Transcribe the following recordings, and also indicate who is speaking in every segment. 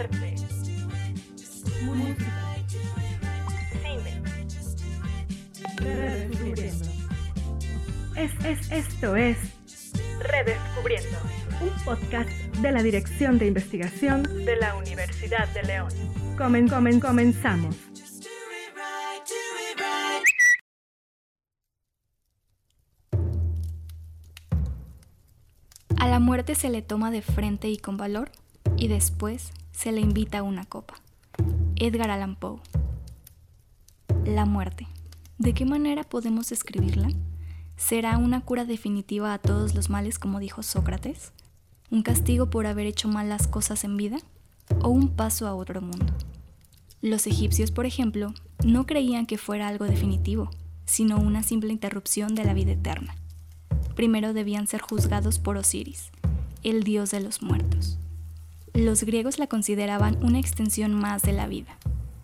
Speaker 1: arte, música, cine. Redescubriendo. Es, es, esto es Redescubriendo, un podcast de la Dirección de Investigación de la Universidad de León. Comen, comen, comenzamos.
Speaker 2: A la muerte se le toma de frente y con valor, y después se le invita a una copa. Edgar Allan Poe. La muerte. ¿De qué manera podemos describirla? ¿Será una cura definitiva a todos los males como dijo Sócrates? ¿Un castigo por haber hecho malas cosas en vida? ¿O un paso a otro mundo? Los egipcios, por ejemplo, no creían que fuera algo definitivo, sino una simple interrupción de la vida eterna. Primero debían ser juzgados por Osiris, el dios de los muertos. Los griegos la consideraban una extensión más de la vida,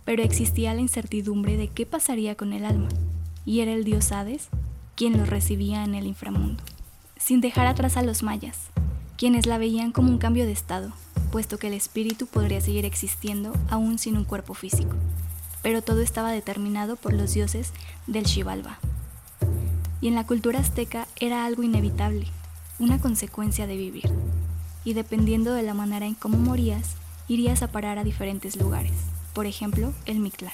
Speaker 2: pero existía la incertidumbre de qué pasaría con el alma, y era el dios Hades quien lo recibía en el inframundo. Sin dejar atrás a los mayas, quienes la veían como un cambio de estado, puesto que el espíritu podría seguir existiendo aún sin un cuerpo físico, pero todo estaba determinado por los dioses del Xibalba. Y en la cultura azteca era algo inevitable, una consecuencia de vivir y dependiendo de la manera en cómo morías, irías a parar a diferentes lugares, por ejemplo, el Mictlán.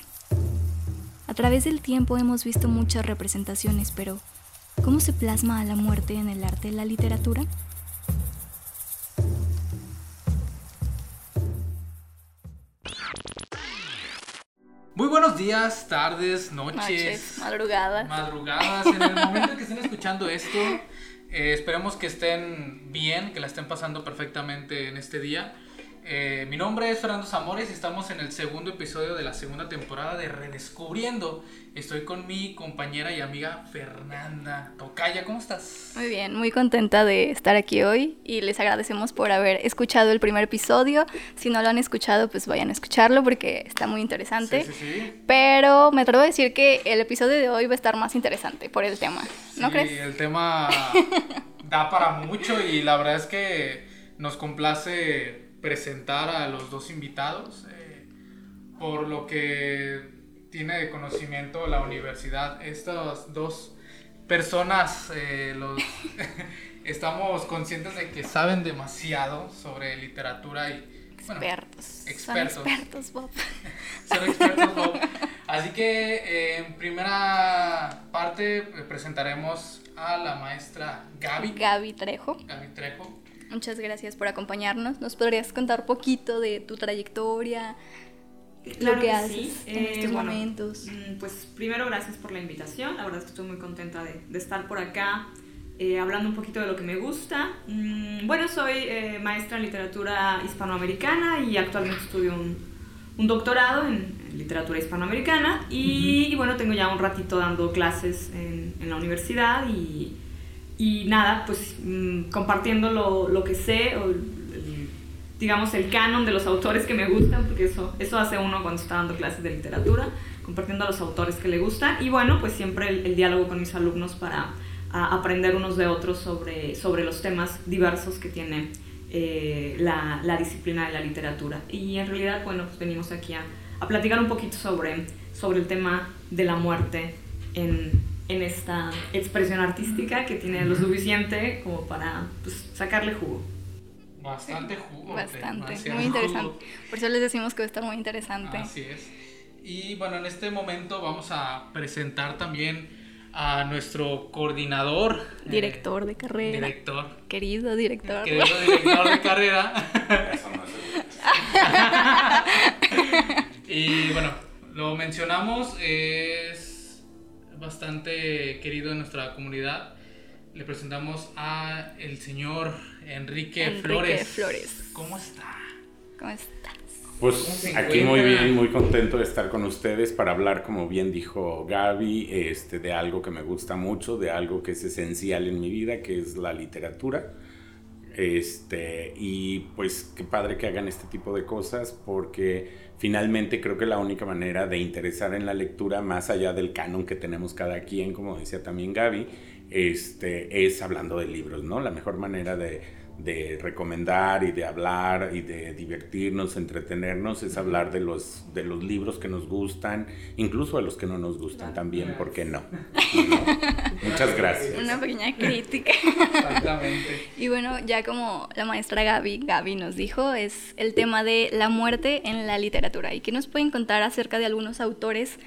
Speaker 2: A través del tiempo hemos visto muchas representaciones, pero ¿cómo se plasma a la muerte en el arte y la literatura?
Speaker 3: Muy buenos días, tardes, noches,
Speaker 2: Noches, madrugadas.
Speaker 3: madrugadas. En el momento que estén escuchando esto, eh, esperemos que estén bien, que la estén pasando perfectamente en este día. Eh, mi nombre es Fernando Zamores y estamos en el segundo episodio de la segunda temporada de Redescubriendo. Estoy con mi compañera y amiga Fernanda Tocaya. ¿Cómo estás?
Speaker 2: Muy bien, muy contenta de estar aquí hoy y les agradecemos por haber escuchado el primer episodio. Si no lo han escuchado, pues vayan a escucharlo porque está muy interesante.
Speaker 3: Sí, sí, sí.
Speaker 2: Pero me atrevo a decir que el episodio de hoy va a estar más interesante por el tema. ¿No
Speaker 3: Sí,
Speaker 2: crees?
Speaker 3: el tema da para mucho y la verdad es que nos complace presentar a los dos invitados eh, por lo que tiene de conocimiento la universidad. Estas dos personas eh, los, estamos conscientes de que saben demasiado sobre literatura y bueno,
Speaker 2: Expertos.
Speaker 3: expertos.
Speaker 2: Son expertos, Bob.
Speaker 3: son expertos, Bob. Así que eh, en primera parte presentaremos a la maestra Gaby.
Speaker 2: Gaby Trejo.
Speaker 3: Gaby Trejo.
Speaker 2: Muchas gracias por acompañarnos. ¿Nos podrías contar poquito de tu trayectoria?
Speaker 4: Claro
Speaker 2: lo que,
Speaker 4: que
Speaker 2: haces
Speaker 4: sí.
Speaker 2: en
Speaker 4: Eh,
Speaker 2: estos
Speaker 4: bueno,
Speaker 2: momentos.
Speaker 4: Mm, Pues primero gracias por la invitación, la verdad es que estoy muy contenta de, de estar por acá eh, hablando un poquito de lo que me gusta. Mm, Bueno, soy eh, maestra en literatura hispanoamericana y actualmente estudio un, un doctorado en, en literatura hispanoamericana y, y bueno, tengo ya un ratito dando clases en, en la universidad y, y nada, pues mm, compartiendo lo, lo que sé o el- digamos, el canon de los autores que me gustan, porque eso, eso hace uno cuando está dando clases de literatura, compartiendo a los autores que le gustan. Y bueno, pues siempre el, el diálogo con mis alumnos para a- aprender unos de otros sobre, sobre los temas diversos que tiene eh, la, la disciplina de la literatura. Y en realidad, bueno, pues venimos aquí a, a platicar un poquito sobre, sobre el tema de la muerte en, en esta expresión artística que tiene lo suficiente como para pues, sacarle jugo.
Speaker 3: Bastante jugo.
Speaker 2: Bastante, muy interesante.
Speaker 3: jugo.
Speaker 2: Por eso les decimos que va a estar muy interesante.
Speaker 3: Así es. Y bueno, en este momento vamos a presentar también a nuestro coordinador. eh,
Speaker 2: Director de carrera.
Speaker 3: director.
Speaker 2: Querido director.
Speaker 3: Querido director de carrera. y bueno, lo mencionamos, es bastante querido en nuestra comunidad. Le presentamos a el señor Enrique,
Speaker 2: Enrique
Speaker 3: Flores.
Speaker 2: Flores.
Speaker 3: ¿Cómo está?
Speaker 2: ¿Cómo estás?
Speaker 3: ¿Cómo
Speaker 5: Pues aquí muy bien, muy contento de estar con ustedes para hablar, como bien dijo Gaby, este, de algo que me gusta mucho, de algo que es esencial en mi vida, que es la literatura. Este, y pues qué padre que hagan este tipo de cosas porque finalmente creo que la única manera de interesar en la lectura, más allá del canon que tenemos cada quien, como decía también Gaby, este, es hablando de libros, ¿no? La mejor manera de de recomendar y de hablar y de divertirnos, entretenernos, es hablar de los, de los libros que nos gustan, incluso de los que no nos gustan también, ¿por qué no? Muchas gracias.
Speaker 2: Una pequeña crítica.
Speaker 3: Exactamente.
Speaker 2: Y bueno, ya como la maestra Gaby, Gaby nos dijo, es el tema de la muerte en la literatura. ¿Y qué nos pueden contar acerca de algunos autores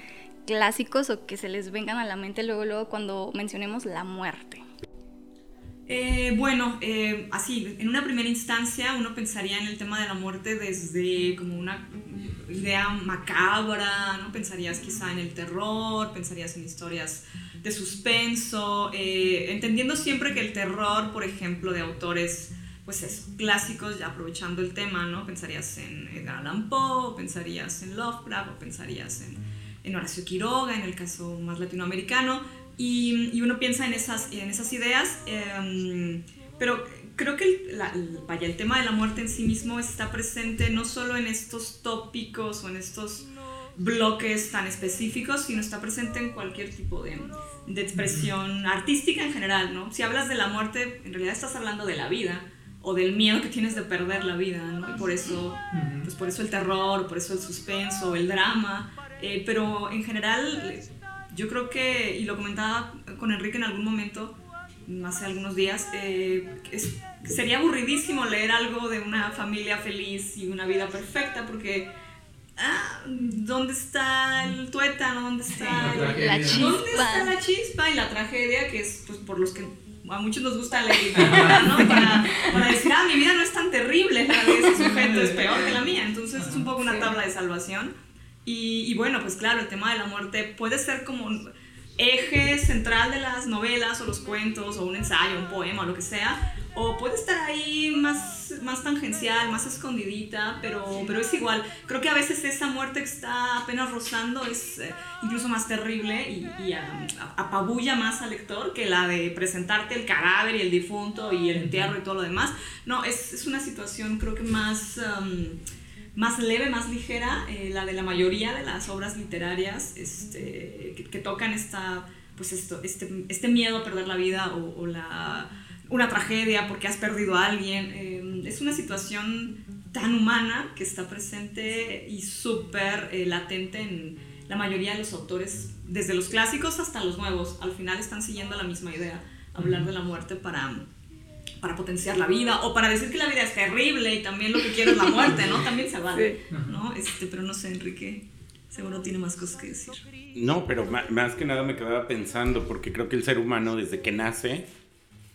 Speaker 2: clásicos o que se les vengan a la mente luego, luego cuando mencionemos la muerte?
Speaker 4: Eh, bueno, eh, así, en una primera instancia uno pensaría en el tema de la muerte desde como una idea macabra, ¿no? Pensarías quizá en el terror, pensarías en historias de suspenso, eh, entendiendo siempre que el terror, por ejemplo, de autores pues es, clásicos, ya aprovechando el tema, ¿no? Pensarías en Edgar Allan Poe, pensarías en Lovecraft, o pensarías en, en Horacio Quiroga, en el caso más latinoamericano, y, uno piensa en esas, en esas ideas, em, pero creo que el, vaya, el tema de la muerte en sí mismo está presente no solo en estos tópicos o en estos bloques tan específicos, sino está presente en cualquier tipo de, de expresión artística en general, ¿no? Si hablas de la muerte, en realidad estás hablando de la vida o del miedo que tienes de perder la vida, ¿no? Y por eso, pues por eso el terror, por eso el suspenso, el drama, eh, pero en general yo creo que, y lo comentaba con Enrique en algún momento, hace algunos días, eh, sería aburridísimo leer algo de una familia feliz y una vida perfecta porque... Ah, ¿dónde está el tuétano? ¿Dónde está
Speaker 2: la, chispa?
Speaker 4: ¿Dónde está la chispa y la tragedia que es pues, por los que a muchos nos gusta leer ¿no? Para, para, decir, ah, mi vida no es tan terrible, la de ese sujeto es peor que la mía. Entonces es un poco una tabla de salvación. Y, bueno, pues claro, el tema de la muerte puede ser como un eje central de las novelas o los cuentos o un ensayo, un poema o lo que sea, o puede estar ahí más, más tangencial, más escondidita, pero, pero es igual. Creo que a veces esa muerte que está apenas rozando es eh, incluso más terrible y, y apabulla más al lector que la de presentarte el cadáver y el difunto y el entierro y todo lo demás. No, es, es una situación creo que más más leve, más ligera, eh, la de la mayoría de las obras literarias este, que, tocan esta, pues esto, este, este, miedo a perder la vida o, la, una tragedia porque has perdido a alguien. Eh, es una situación tan humana que está presente y súper eh, latente en la mayoría de los autores, desde los clásicos hasta los nuevos. Al final están siguiendo la misma idea, hablar de la muerte para para potenciar la vida o para decir que la vida es terrible y también lo que quiero es la muerte, ¿no? También se vale, ¿no? Este, pero no sé, Enrique, seguro tiene más cosas que decir.
Speaker 5: No, pero más que nada me quedaba pensando, porque creo que el ser humano desde que nace,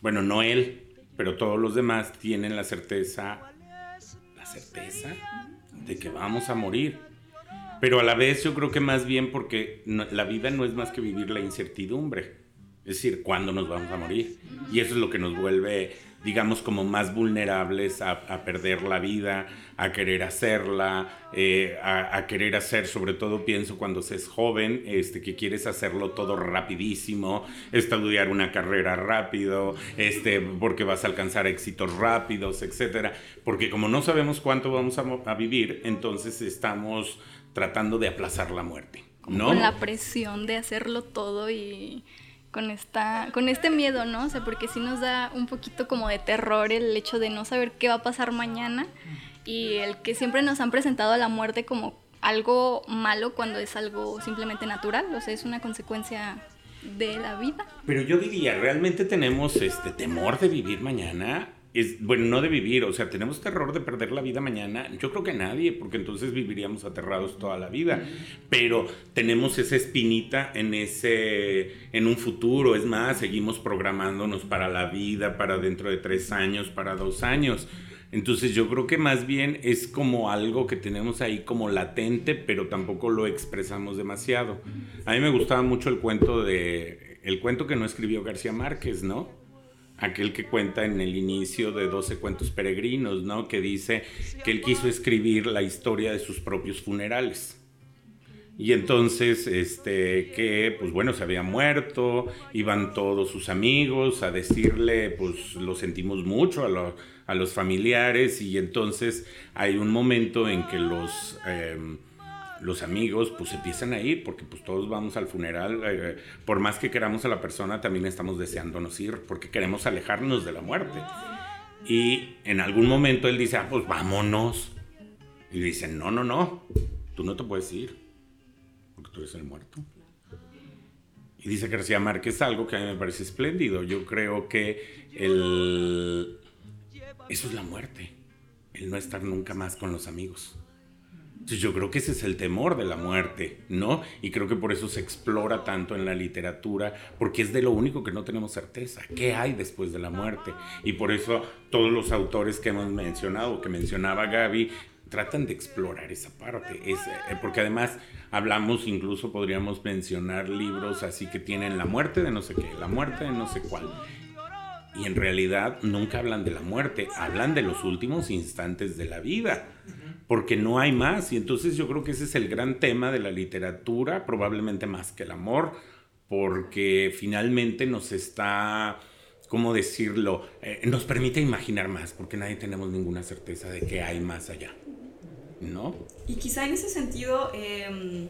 Speaker 5: bueno, no él, pero todos los demás tienen la certeza, la certeza de que vamos a morir. Pero a la vez yo creo que más bien porque la vida no es más que vivir la incertidumbre. Es decir, cuándo nos vamos a morir. Y eso es lo que nos vuelve digamos, como más vulnerables a, perder la vida, a querer hacerla, eh, a, querer hacer, sobre todo pienso cuando se es joven, este, que quieres hacerlo todo rapidísimo, estudiar una carrera rápido, este, porque vas a alcanzar éxitos rápidos, etcétera, porque como no sabemos cuánto vamos a, a vivir, entonces estamos tratando de aplazar la muerte. ¿no?
Speaker 2: Con la presión de hacerlo todo y con, esta, con este miedo, ¿no? O sea, porque sí nos da un poquito como de terror el hecho de no saber qué va a pasar mañana y el que siempre nos han presentado a la muerte como algo malo cuando es algo simplemente natural, o sea, es una consecuencia de la vida.
Speaker 5: Pero yo diría, ¿realmente tenemos este temor de vivir mañana? Es, bueno, no de vivir, o sea, tenemos terror de perder la vida mañana. Yo creo que nadie, porque entonces viviríamos aterrados toda la vida. Pero tenemos esa espinita en ese, en un futuro. Es más, seguimos programándonos para la vida, para dentro de tres años, para dos años. Entonces yo creo que más bien es como algo que tenemos ahí como latente, pero tampoco lo expresamos demasiado. A mí me gustaba mucho el cuento de, el cuento que no escribió García Márquez, ¿no? Aquel que cuenta en el inicio de 12 cuentos peregrinos, ¿no? Que dice que él quiso escribir la historia de sus propios funerales. Y entonces, este, que, pues bueno, se había muerto, iban todos sus amigos a decirle, pues lo sentimos mucho a, a los familiares, y entonces hay un momento en que los... Em, los amigos pues empiezan a ir porque pues todos vamos al funeral, eh, por más que queramos a la persona también estamos deseándonos ir porque queremos alejarnos de la muerte. Y en algún momento él dice, ah, pues vámonos. Y dicen, no, no, no, tú no te puedes ir porque tú eres el muerto. Y dice García Márquez algo que a mí me parece espléndido. Yo creo que el... eso es la muerte, el no estar nunca más con los amigos. Entonces yo creo que ese es el temor de la muerte, ¿no? Y creo que por eso se explora tanto en la literatura, porque es de lo único que no tenemos certeza. ¿Qué hay después de la muerte? Y por eso todos los autores que hemos mencionado, que mencionaba Gaby, tratan de explorar esa parte. Es, eh, porque además hablamos, incluso podríamos mencionar libros así que tienen la muerte de no sé qué, la muerte de no sé cuál. Y en realidad nunca hablan de la muerte, hablan de los últimos instantes de la vida porque no hay más. Y entonces yo creo que ese es el gran tema de la literatura, probablemente más que el amor, porque finalmente nos está, ¿cómo decirlo? Eh, nos permite imaginar más, porque nadie tenemos ninguna certeza de que hay más allá. ¿No?
Speaker 4: Y quizá en ese sentido, eh,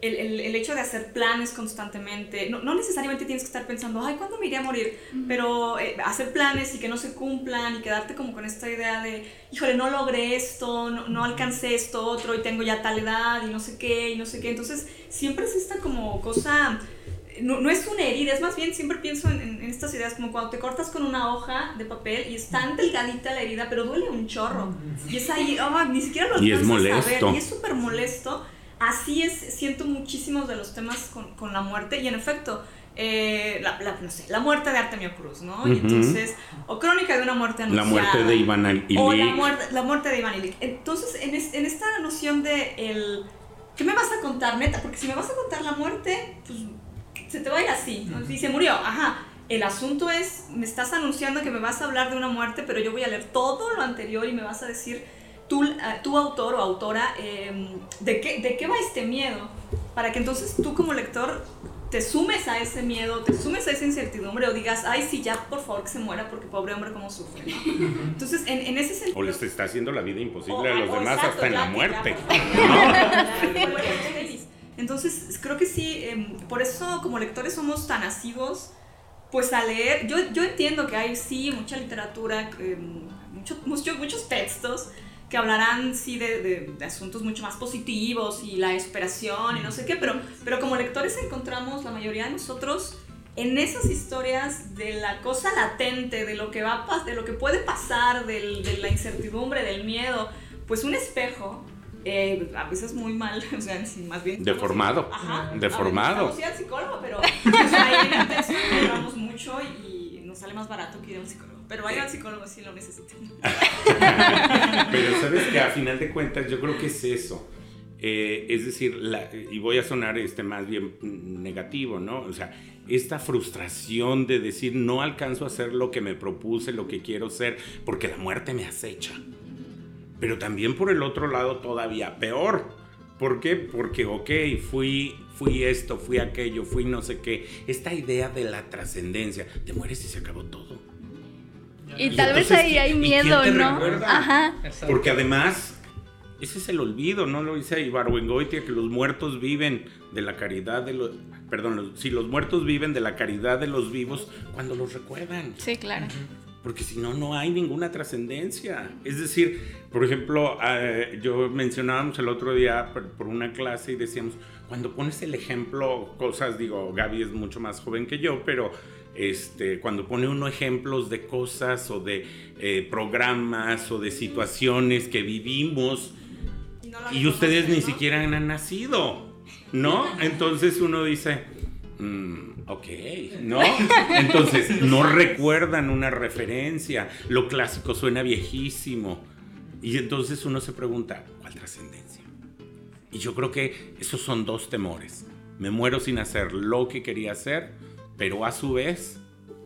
Speaker 4: el, el, hecho de hacer planes constantemente, no, no, necesariamente tienes que estar pensando, ay, ¿cuándo me iré a morir? Pero eh, hacer planes y que no se cumplan y quedarte como con esta idea de, híjole, no logré esto, no, no alcancé esto otro y tengo ya tal edad y no sé qué y no sé qué. Entonces, siempre es esta como cosa, no, no es una herida, es más bien, siempre pienso en, en, estas ideas como cuando te cortas con una hoja de papel y es tan delgadita la herida, pero duele un chorro. Y es ahí, oh, ni siquiera lo
Speaker 5: y es molesto.
Speaker 4: Saber, y es súper molesto así es, siento muchísimos de los temas con, con la muerte y en efecto, eh, la, la, no sé, la muerte de Artemio Cruz, ¿no? Y entonces, o Crónica de una muerte anunciada.
Speaker 5: La muerte de Iván Illich.
Speaker 4: O la muerte, la muerte de Iván Illich. Entonces, en, es, en, esta noción de el... ¿Qué me vas a contar, neta? Porque si me vas a contar la muerte, pues se te va a ir así. ¿no? Y se murió, ajá. El asunto es, me estás anunciando que me vas a hablar de una muerte, pero yo voy a leer todo lo anterior y me vas a decir tu, tu autor o autora, eh, ¿de, qué, ¿de qué va este miedo? Para que entonces tú como lector te sumes a ese miedo, te sumes a esa incertidumbre o digas, ay, sí, ya por favor que se muera porque pobre hombre cómo sufre. ¿no? Entonces, en, en, ese sentido...
Speaker 5: O les está haciendo la vida imposible o, a los demás
Speaker 4: exacto,
Speaker 5: hasta en la muerte.
Speaker 4: Entonces, creo que sí, eh, por eso como lectores somos tan asivos, pues a leer, yo, yo entiendo que hay sí mucha literatura, eh, mucho, mucho, muchos textos, que hablarán sí de, de, de, asuntos mucho más positivos y la esperación y no sé qué, pero, pero como lectores encontramos la mayoría de nosotros en esas historias de la cosa latente, de lo que va a de lo que puede pasar, del, de la incertidumbre, del miedo, pues un espejo. Eh, a veces muy mal, o sea, más bien...
Speaker 5: Deformado.
Speaker 4: Ajá,
Speaker 5: Deformado.
Speaker 4: No soy psicólogo, pero pues, ahí en el texto hablamos mucho y nos sale más barato que ir a un psicólogo. Pero vayan al psicólogo si lo necesitan.
Speaker 5: Pero sabes que a final de cuentas yo creo que es eso. Eh, es decir, la, y voy a sonar este más bien negativo, ¿no? O sea, esta frustración de decir no alcanzo a hacer lo que me propuse, lo que quiero ser, porque la muerte me acecha. Pero también por el otro lado todavía peor. ¿Por qué? Porque, ok, fui, fui esto, fui aquello, fui no sé qué. Esta idea de la trascendencia, te mueres y se acabó todo.
Speaker 2: Y, y tal vez ahí hay miedo, ¿no?
Speaker 5: Recuerda? Ajá. Porque además, ese es el olvido, ¿no? Lo dice Ibarwengoitia, que los muertos viven de la caridad de los... Perdón, si los muertos viven de la caridad de los vivos cuando los recuerdan.
Speaker 2: Sí, claro.
Speaker 5: Porque si no, no hay ninguna trascendencia. Es decir, por ejemplo, eh, yo mencionábamos el otro día por, por una clase y decíamos, cuando pones el ejemplo, cosas, digo, Gaby es mucho más joven que yo, pero este, cuando pone uno ejemplos de cosas o de eh, programas o de situaciones que vivimos no y ustedes ni siquiera han nacido, ¿no? Entonces uno dice, mm, ok, ¿no? Entonces no recuerdan una referencia, lo clásico suena viejísimo y entonces uno se pregunta, ¿cuál trascendencia? Y yo creo que esos son dos temores. Me muero sin hacer lo que quería hacer pero a su vez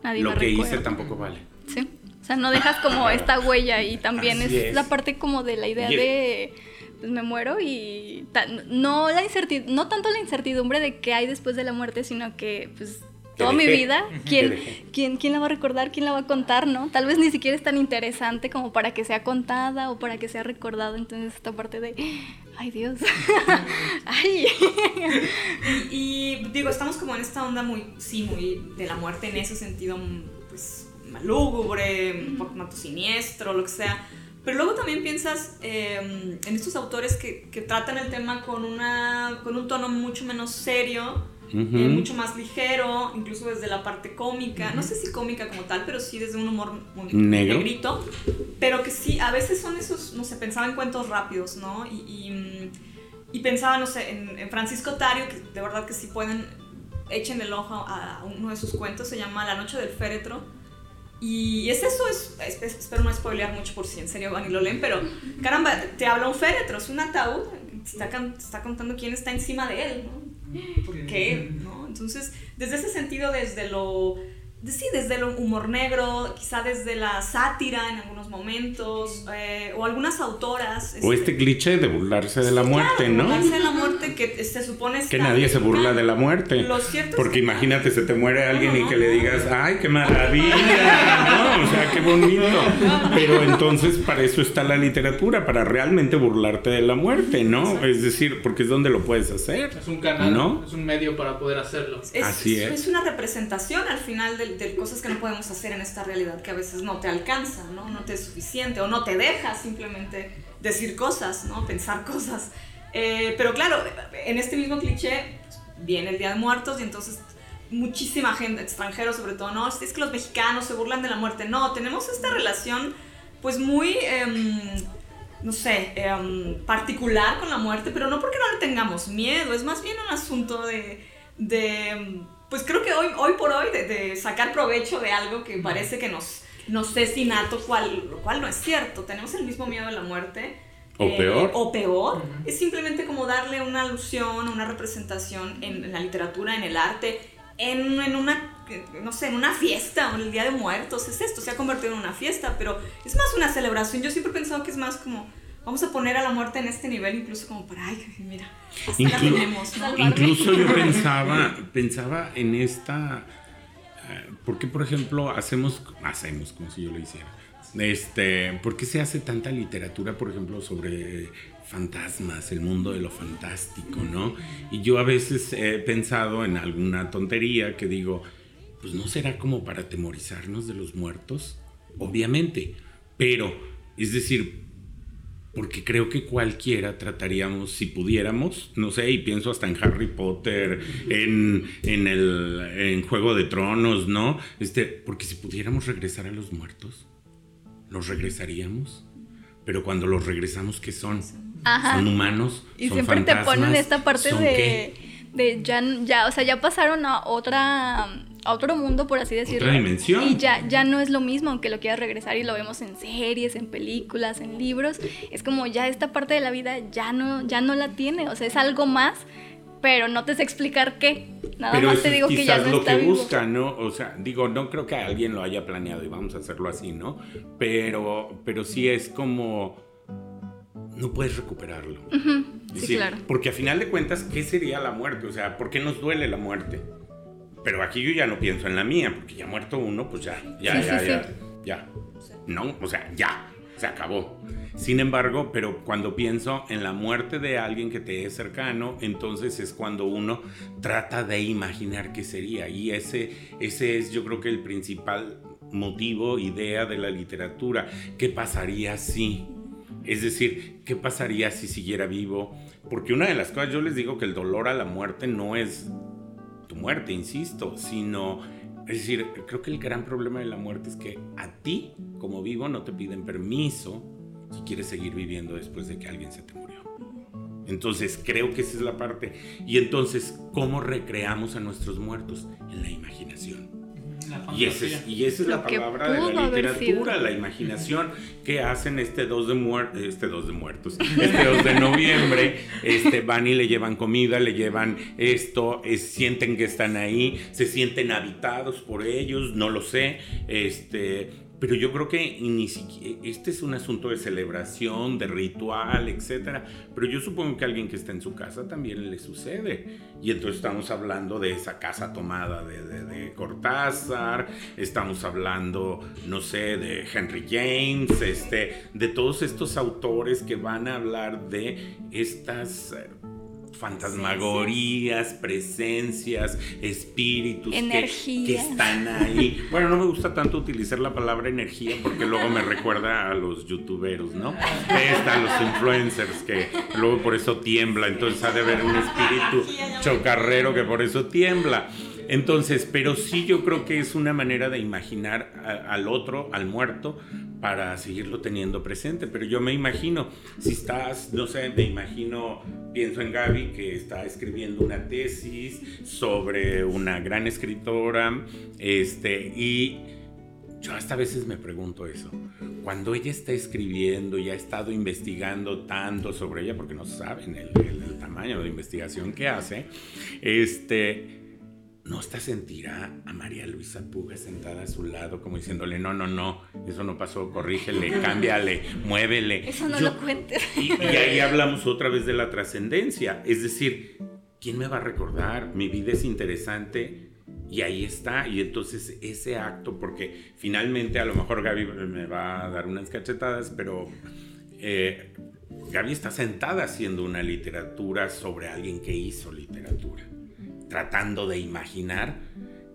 Speaker 2: Nadie
Speaker 5: lo que
Speaker 2: recuerda.
Speaker 5: hice tampoco vale.
Speaker 2: Sí. O sea, no dejas como esta huella y también es,
Speaker 5: es,
Speaker 2: la parte como de la idea de pues me muero y no la incertid- no tanto la incertidumbre de qué hay después de la muerte, sino que pues toda mi vida, ¿quién, ¿quién, ¿quién la va a recordar? ¿Quién la va a contar? ¿no? Tal vez ni siquiera es tan interesante como para que sea contada o para que sea recordada. Entonces, esta parte de, ay Dios, ay.
Speaker 4: Y, y, digo, estamos como en esta onda muy, sí, muy de la muerte en ese sentido, pues, malúgubre, un poco más siniestro, lo que sea. Pero luego también piensas eh, en estos autores que, que, tratan el tema con, una, con un tono mucho menos serio, uh -huh. eh, mucho más ligero, incluso desde la parte cómica. Uh -huh. No sé si cómica como tal, pero sí desde un humor muy
Speaker 5: Negro.
Speaker 4: negrito. Pero que sí, a veces son esos, no sé, pensaba en cuentos rápidos, ¿no? Y, y, y pensaba, no sé, en, en, Francisco Tario, que de verdad que sí pueden, echen el ojo a uno de sus cuentos, se llama La Noche del Féretro y es eso, es, es, espero no spoilear mucho por si en serio van y lo leen, pero caramba, te habla un féretro, es un ataúd, está, te está contando quién está encima de él, ¿no? ¿Por qué? ¿no? Entonces, desde ese sentido, desde lo sí, desde el humor negro, quizá desde la sátira en algunos momentos, eh, o algunas autoras.
Speaker 5: O este, este cliché de burlarse de la muerte,
Speaker 4: claro,
Speaker 5: ¿no?
Speaker 4: Burlarse de la muerte que se supone
Speaker 5: Que nadie se burla de la muerte.
Speaker 4: Lo cierto
Speaker 5: Porque
Speaker 4: es que
Speaker 5: imagínate, se te muere alguien no, no, y que no, le digas, ¡ay, qué maravilla! ¿no? O sea, qué bonito. Pero entonces para eso está la literatura, para realmente burlarte de la muerte, ¿no? Es decir, porque es donde lo puedes hacer.
Speaker 3: Es un canal, ¿no? Es un medio para poder hacerlo.
Speaker 4: Es,
Speaker 5: Así es.
Speaker 4: Es una representación al final del de cosas que no podemos hacer en esta realidad que a veces no te alcanza, ¿no? No te es suficiente o no te deja simplemente decir cosas, ¿no? Pensar cosas. Eh, pero claro, en este mismo cliché viene el Día de Muertos y entonces muchísima gente, extranjeros sobre todo, no, es que los mexicanos se burlan de la muerte. No, tenemos esta relación pues muy, eh, no sé, eh, particular con la muerte, pero no porque no le tengamos miedo, es más bien un asunto de... de pues creo que hoy, hoy por hoy de, de, sacar provecho de algo que parece que nos, nos es innato, cual, lo cual no es cierto. Tenemos el mismo miedo a la muerte.
Speaker 5: O eh, peor.
Speaker 4: O peor. Uh -huh. Es simplemente como darle una alusión, una representación en, en la literatura, en el arte, en, en, una, no sé, en una fiesta, en el Día de Muertos. Es esto, se ha convertido en una fiesta, pero es más una celebración. Yo siempre he pensado que es más como vamos a poner a la muerte en este nivel incluso como para, ay, mira, hasta Inclu la tenemos, ¿no?
Speaker 5: Incluso yo pensaba, pensaba en esta, uh, porque por ejemplo hacemos, hacemos como si yo lo hiciera, este, ¿por qué se hace tanta literatura, por ejemplo, sobre fantasmas, el mundo de lo fantástico, ¿no? Y yo a veces he pensado en alguna tontería que digo, pues no será como para atemorizarnos de los muertos, obviamente, pero, es decir, porque creo que cualquiera trataríamos, si pudiéramos, no sé, y pienso hasta en Harry Potter, en, en el en Juego de Tronos, ¿no? Este, porque si pudiéramos regresar a los muertos, los regresaríamos. Pero cuando los regresamos, ¿qué son?
Speaker 2: Ajá.
Speaker 5: Son humanos.
Speaker 2: Y
Speaker 5: son
Speaker 2: siempre te ponen esta parte de,
Speaker 5: qué?
Speaker 2: De ya, ya, o sea, ya pasaron a otra a otro mundo, por así decirlo.
Speaker 5: Otra dimensión.
Speaker 2: Y ya, ya no es lo mismo, aunque lo quieras regresar y lo vemos en series, en películas, en libros. Es como ya esta parte de la vida ya no, ya no la tiene. O sea, es algo más, pero no te sé explicar qué. Nada
Speaker 5: pero
Speaker 2: más te digo que ya no
Speaker 5: lo
Speaker 2: está
Speaker 5: que
Speaker 2: vivo.
Speaker 5: busca, ¿no? O sea, digo, no creo que alguien lo haya planeado y vamos a hacerlo así, ¿no? Pero, pero sí es como no puedes recuperarlo.
Speaker 2: Uh -huh. Sí,
Speaker 5: decir,
Speaker 2: claro.
Speaker 5: Porque a final de cuentas, ¿qué sería la muerte? O sea, ¿por qué nos duele la muerte? Pero aquí yo ya no pienso en la mía, porque ya muerto uno, pues ya, ya,
Speaker 2: sí,
Speaker 5: ya,
Speaker 2: sí,
Speaker 5: ya,
Speaker 2: sí.
Speaker 5: ya. No, o sea, ya, se acabó. Sin embargo, pero cuando pienso en la muerte de alguien que te es cercano, entonces es cuando uno trata de imaginar qué sería. Y ese, ese es yo creo que el principal motivo, idea de la literatura. ¿Qué pasaría si? Es decir, ¿qué pasaría si siguiera vivo? Porque una de las cosas, yo les digo que el dolor a la muerte no es tu muerte, insisto, sino, es decir, creo que el gran problema de la muerte es que a ti, como vivo, no te piden permiso si quieres seguir viviendo después de que alguien se te murió. Entonces, creo que esa es la parte. Y entonces, ¿cómo recreamos a nuestros muertos? En la imaginación. Y, ese es, y, esa es
Speaker 2: Lo
Speaker 5: la palabra de la literatura, la imaginación. Que hacen este 2 de muertos, este 2 de muertos, este 2 de noviembre, este, van y le llevan comida, le llevan esto, es, sienten que están ahí, se sienten habitados por ellos, no lo sé, este, pero yo creo que ni siquiera, este es un asunto de celebración, de ritual, etcétera. Pero yo supongo que a alguien que está en su casa también le sucede. Y entonces estamos hablando de esa casa tomada de, de Cortázar, estamos hablando, no sé, de Henry James, este, de todos estos autores que van a hablar de estas fantasmagorías, presencias, espíritus que, están ahí. Bueno, no me gusta tanto utilizar la palabra energía porque luego me recuerda a los youtuberos, ¿no? Están los influencers que luego por eso tiembla, entonces ha de haber un espíritu chocarrero que por eso tiembla. Entonces, pero sí yo creo que es una manera de imaginar al otro, al muerto, para seguirlo teniendo presente. Pero yo me imagino, si estás, no sé, me imagino, pienso en Gaby que está escribiendo una tesis sobre una gran escritora, este, y yo hasta a veces me pregunto eso. Cuando ella está escribiendo y ha estado investigando tanto sobre ella, porque no saben el, el tamaño de investigación que hace, este ¿no está sentirá a María Luisa Puga sentada a su lado como diciéndole, no, no, no, eso no pasó, corrígele, cámbiale, muévele?
Speaker 2: Eso no lo cuentes.
Speaker 5: Y, ahí hablamos otra vez de la trascendencia, es decir, ¿quién me va a recordar? Mi vida es interesante y ahí está, y entonces ese acto, porque finalmente a lo mejor Gaby me va a dar unas cachetadas, pero... Eh, Gaby está sentada haciendo una literatura sobre alguien que hizo literatura tratando de imaginar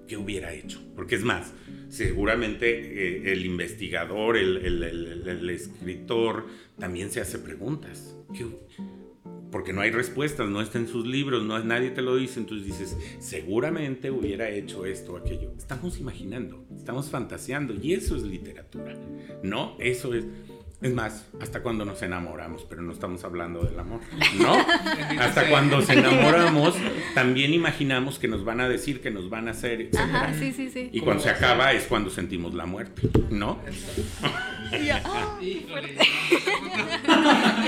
Speaker 5: qué hubiera hecho. Porque es más, seguramente eh, el investigador, el, escritor, también se hace preguntas. porque no hay respuestas, no está en sus libros, no, nadie te lo dice, entonces dices, seguramente hubiera hecho esto o aquello. Estamos imaginando, estamos fantaseando y eso es literatura, ¿no? Eso es... Es más, hasta cuando nos enamoramos, pero no estamos hablando del amor, ¿no? hasta cuando nos enamoramos, también imaginamos que nos van a decir, que nos van a hacer, etc.
Speaker 2: Ajá, sí, sí, sí.
Speaker 5: Y cuando se acaba es cuando sentimos la muerte, ¿no?
Speaker 4: e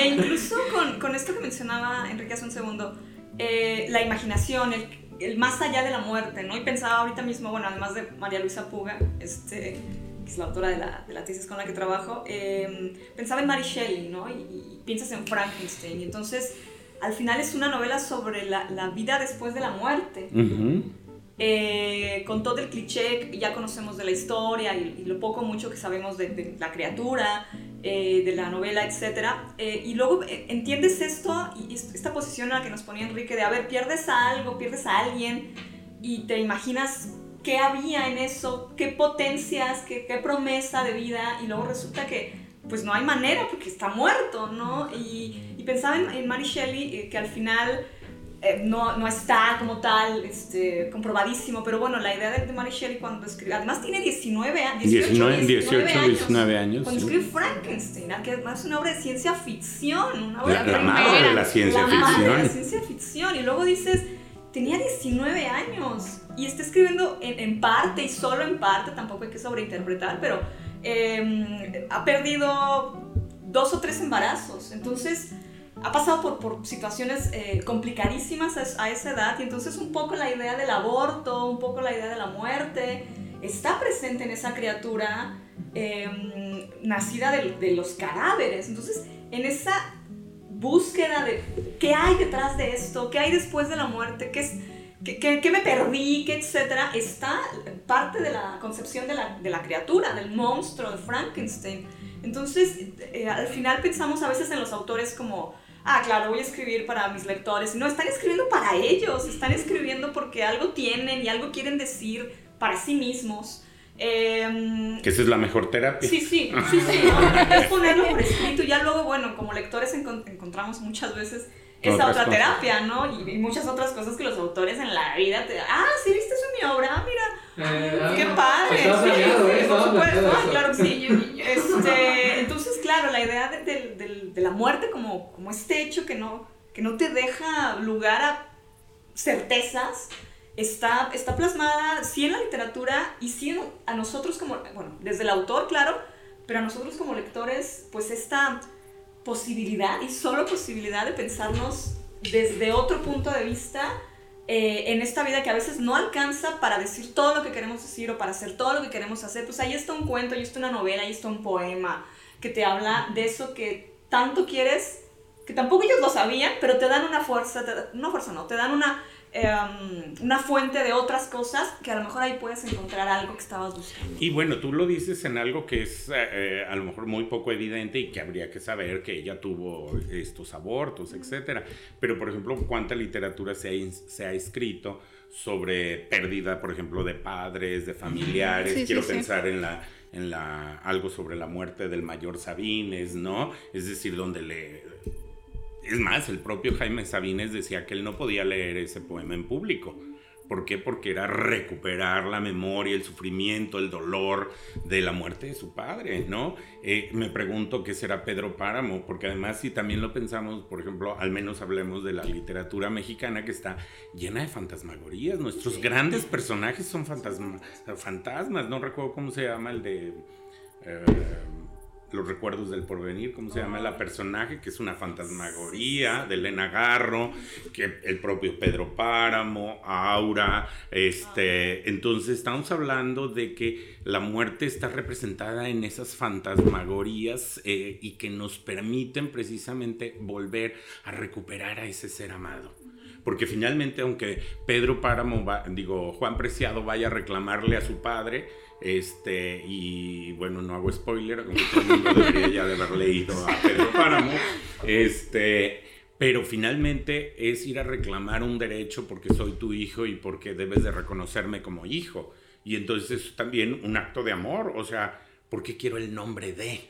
Speaker 4: incluso con, esto que mencionaba Enrique hace un segundo, eh, la imaginación, el, el más allá de la muerte, ¿no? Y pensaba ahorita mismo, bueno, además de María Luisa Puga, este es la autora de la, de la tesis con la que trabajo, em, pensaba en Mary Shelley, ¿no? Y, piensas en Frankenstein. Y entonces, al final es una novela sobre la, la vida después de la muerte. Eh, con todo el cliché que ya conocemos de la historia y, lo poco mucho que sabemos de, la criatura, eh, de la novela, etc. Eh, y luego entiendes esto y esta posición a la que nos ponía Enrique de, a ver, pierdes a algo, pierdes a alguien y te imaginas qué había en eso, qué potencias, qué, qué, promesa de vida, y luego resulta que pues no hay manera porque está muerto, ¿no? Y, y pensaba en, Mary Shelley eh, que al final eh, no, no, está como tal este, comprobadísimo, pero bueno, la idea de, Mary Shelley cuando escribe, además tiene 19, 18, 19, 18 19 años, cuando escribe Frankenstein, que es una obra de ciencia ficción, una obra
Speaker 5: la, madre de la ciencia la ficción.
Speaker 4: Madre de la ciencia ficción, y luego dices, tenía 19 años y está escribiendo en, parte y solo en parte, tampoco hay que sobreinterpretar, pero em, ha perdido dos o tres embarazos. Entonces ha pasado por, por situaciones eh, complicadísimas a, esa edad y entonces un poco la idea del aborto, un poco la idea de la muerte, está presente en esa criatura em, nacida de, de los cadáveres. Entonces en esa búsqueda de qué hay detrás de esto, qué hay después de la muerte, qué es ¿Qué, me perdí? ¿Qué etcétera? Está parte de la concepción de la, de la criatura, del monstruo, de Frankenstein. Entonces, eh, al final pensamos a veces en los autores como, ah, claro, voy a escribir para mis lectores. No, están escribiendo para ellos, están escribiendo porque algo tienen y algo quieren decir para sí mismos.
Speaker 5: Em, que esa es la mejor terapia.
Speaker 4: Sí, sí, sí, sí. es ponerlo por escrito. Ya luego, bueno, como lectores encontramos muchas veces esa otra terapia, ¿no? Y, muchas otras cosas que los autores en la vida te ah, sí, viste eso en mi obra, ah, mira, eh, qué padre. Sí, ¿eh? por supuesto, ah, claro que sí. Este, entonces, claro, la idea de, de, de, la muerte como, como este hecho que no, que no te deja lugar a certezas, está, está plasmada sí en la literatura y sí a nosotros como, bueno, desde el autor, claro, pero a nosotros como lectores, pues esta posibilidad y solo posibilidad de pensarnos desde otro punto de vista eh, en esta vida que a veces no alcanza para decir todo lo que queremos decir o para hacer todo lo que queremos hacer, pues ahí está un cuento, ahí está una novela, ahí está un poema que te habla de eso que tanto quieres, que tampoco ellos lo sabían, pero te dan una fuerza, una fuerza no, te dan una Em, una fuente de otras cosas que a lo mejor ahí puedes encontrar algo que estabas buscando.
Speaker 5: Y bueno, tú lo dices en algo que es eh, eh, a lo mejor muy poco evidente y que habría que saber que ella tuvo estos abortos, etcétera. Pero, por ejemplo, ¿cuánta literatura se ha, se ha escrito sobre pérdida, por ejemplo, de padres, de familiares? Quiero pensar en la en la algo sobre la muerte del mayor Sabines, ¿no? Es decir, donde le es más, el propio Jaime Sabines decía que él no podía leer ese poema en público. ¿Por qué? Porque era recuperar la memoria, el sufrimiento, el dolor de la muerte de su padre, ¿no? Eh, me pregunto qué será Pedro Páramo, porque además si también lo pensamos, por ejemplo, al menos hablemos de la literatura mexicana que está llena de fantasmagorías. Nuestros grandes personajes son fantasmas, no recuerdo cómo se llama el de... Eh, los recuerdos del porvenir, ¿cómo se llama la personaje? Que es una fantasmagoría de Elena Garro, que el propio Pedro Páramo, Aura, este, entonces estamos hablando de que la muerte está representada en esas fantasmagorías eh, y que nos permiten precisamente volver a recuperar a ese ser amado porque finalmente aunque Pedro Páramo, digo, Juan Preciado vaya a reclamarle a su padre, este, y bueno, no hago spoiler, aunque todo el mundo debería ya de haber leído a Pedro Páramo. Este, pero finalmente es ir a reclamar un derecho porque soy tu hijo y porque debes de reconocerme como hijo. Y entonces es también un acto de amor, o sea, porque quiero el nombre de.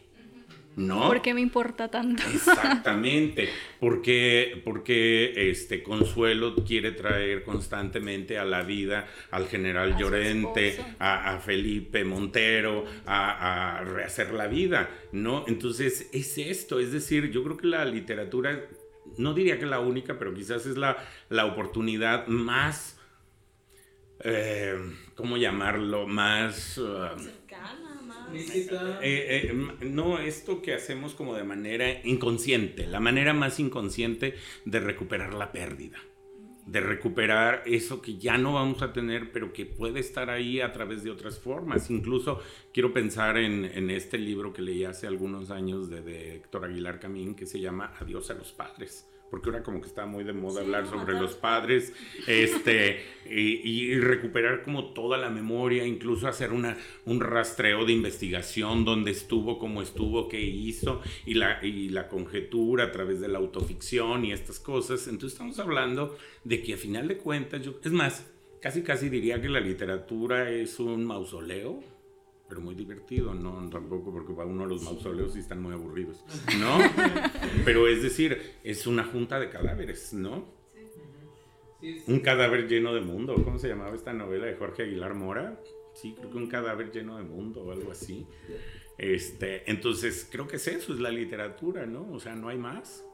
Speaker 5: ¿No?
Speaker 2: ¿Por qué me importa tanto?
Speaker 5: Exactamente, porque, porque este Consuelo quiere traer constantemente a la vida al general Llorente, a, Felipe Montero, a, rehacer la vida, ¿no? Entonces es esto, es decir, yo creo que la literatura, no diría que la única, pero quizás es la, la oportunidad más... Eh, ¿Cómo llamarlo? Más... Uh, eh, eh, no, esto que hacemos como de manera inconsciente, la manera más inconsciente de recuperar la pérdida, de recuperar eso que ya no vamos a tener, pero que puede estar ahí a través de otras formas. Incluso quiero pensar en, este libro que leí hace algunos años de, de Héctor Aguilar Camín, que se llama Adiós a los padres porque ahora como que está muy de moda hablar sobre los padres, este, y, recuperar como toda la memoria, incluso hacer una, un rastreo de investigación, dónde estuvo, cómo estuvo, qué hizo, y la, y la conjetura a través de la autoficción y estas cosas. Entonces estamos hablando de que a final de cuentas, yo, es más, casi casi diría que la literatura es un mausoleo pero muy divertido, no tampoco porque va uno a los mausoleos y están muy aburridos, ¿no? pero es decir, es una junta de cadáveres, ¿no? Un cadáver lleno de mundo, ¿cómo se llamaba esta novela de Jorge Aguilar Mora? Sí, creo que un cadáver lleno de mundo o algo así. Este, entonces, creo que es eso, es la literatura, ¿no? O sea, no hay más.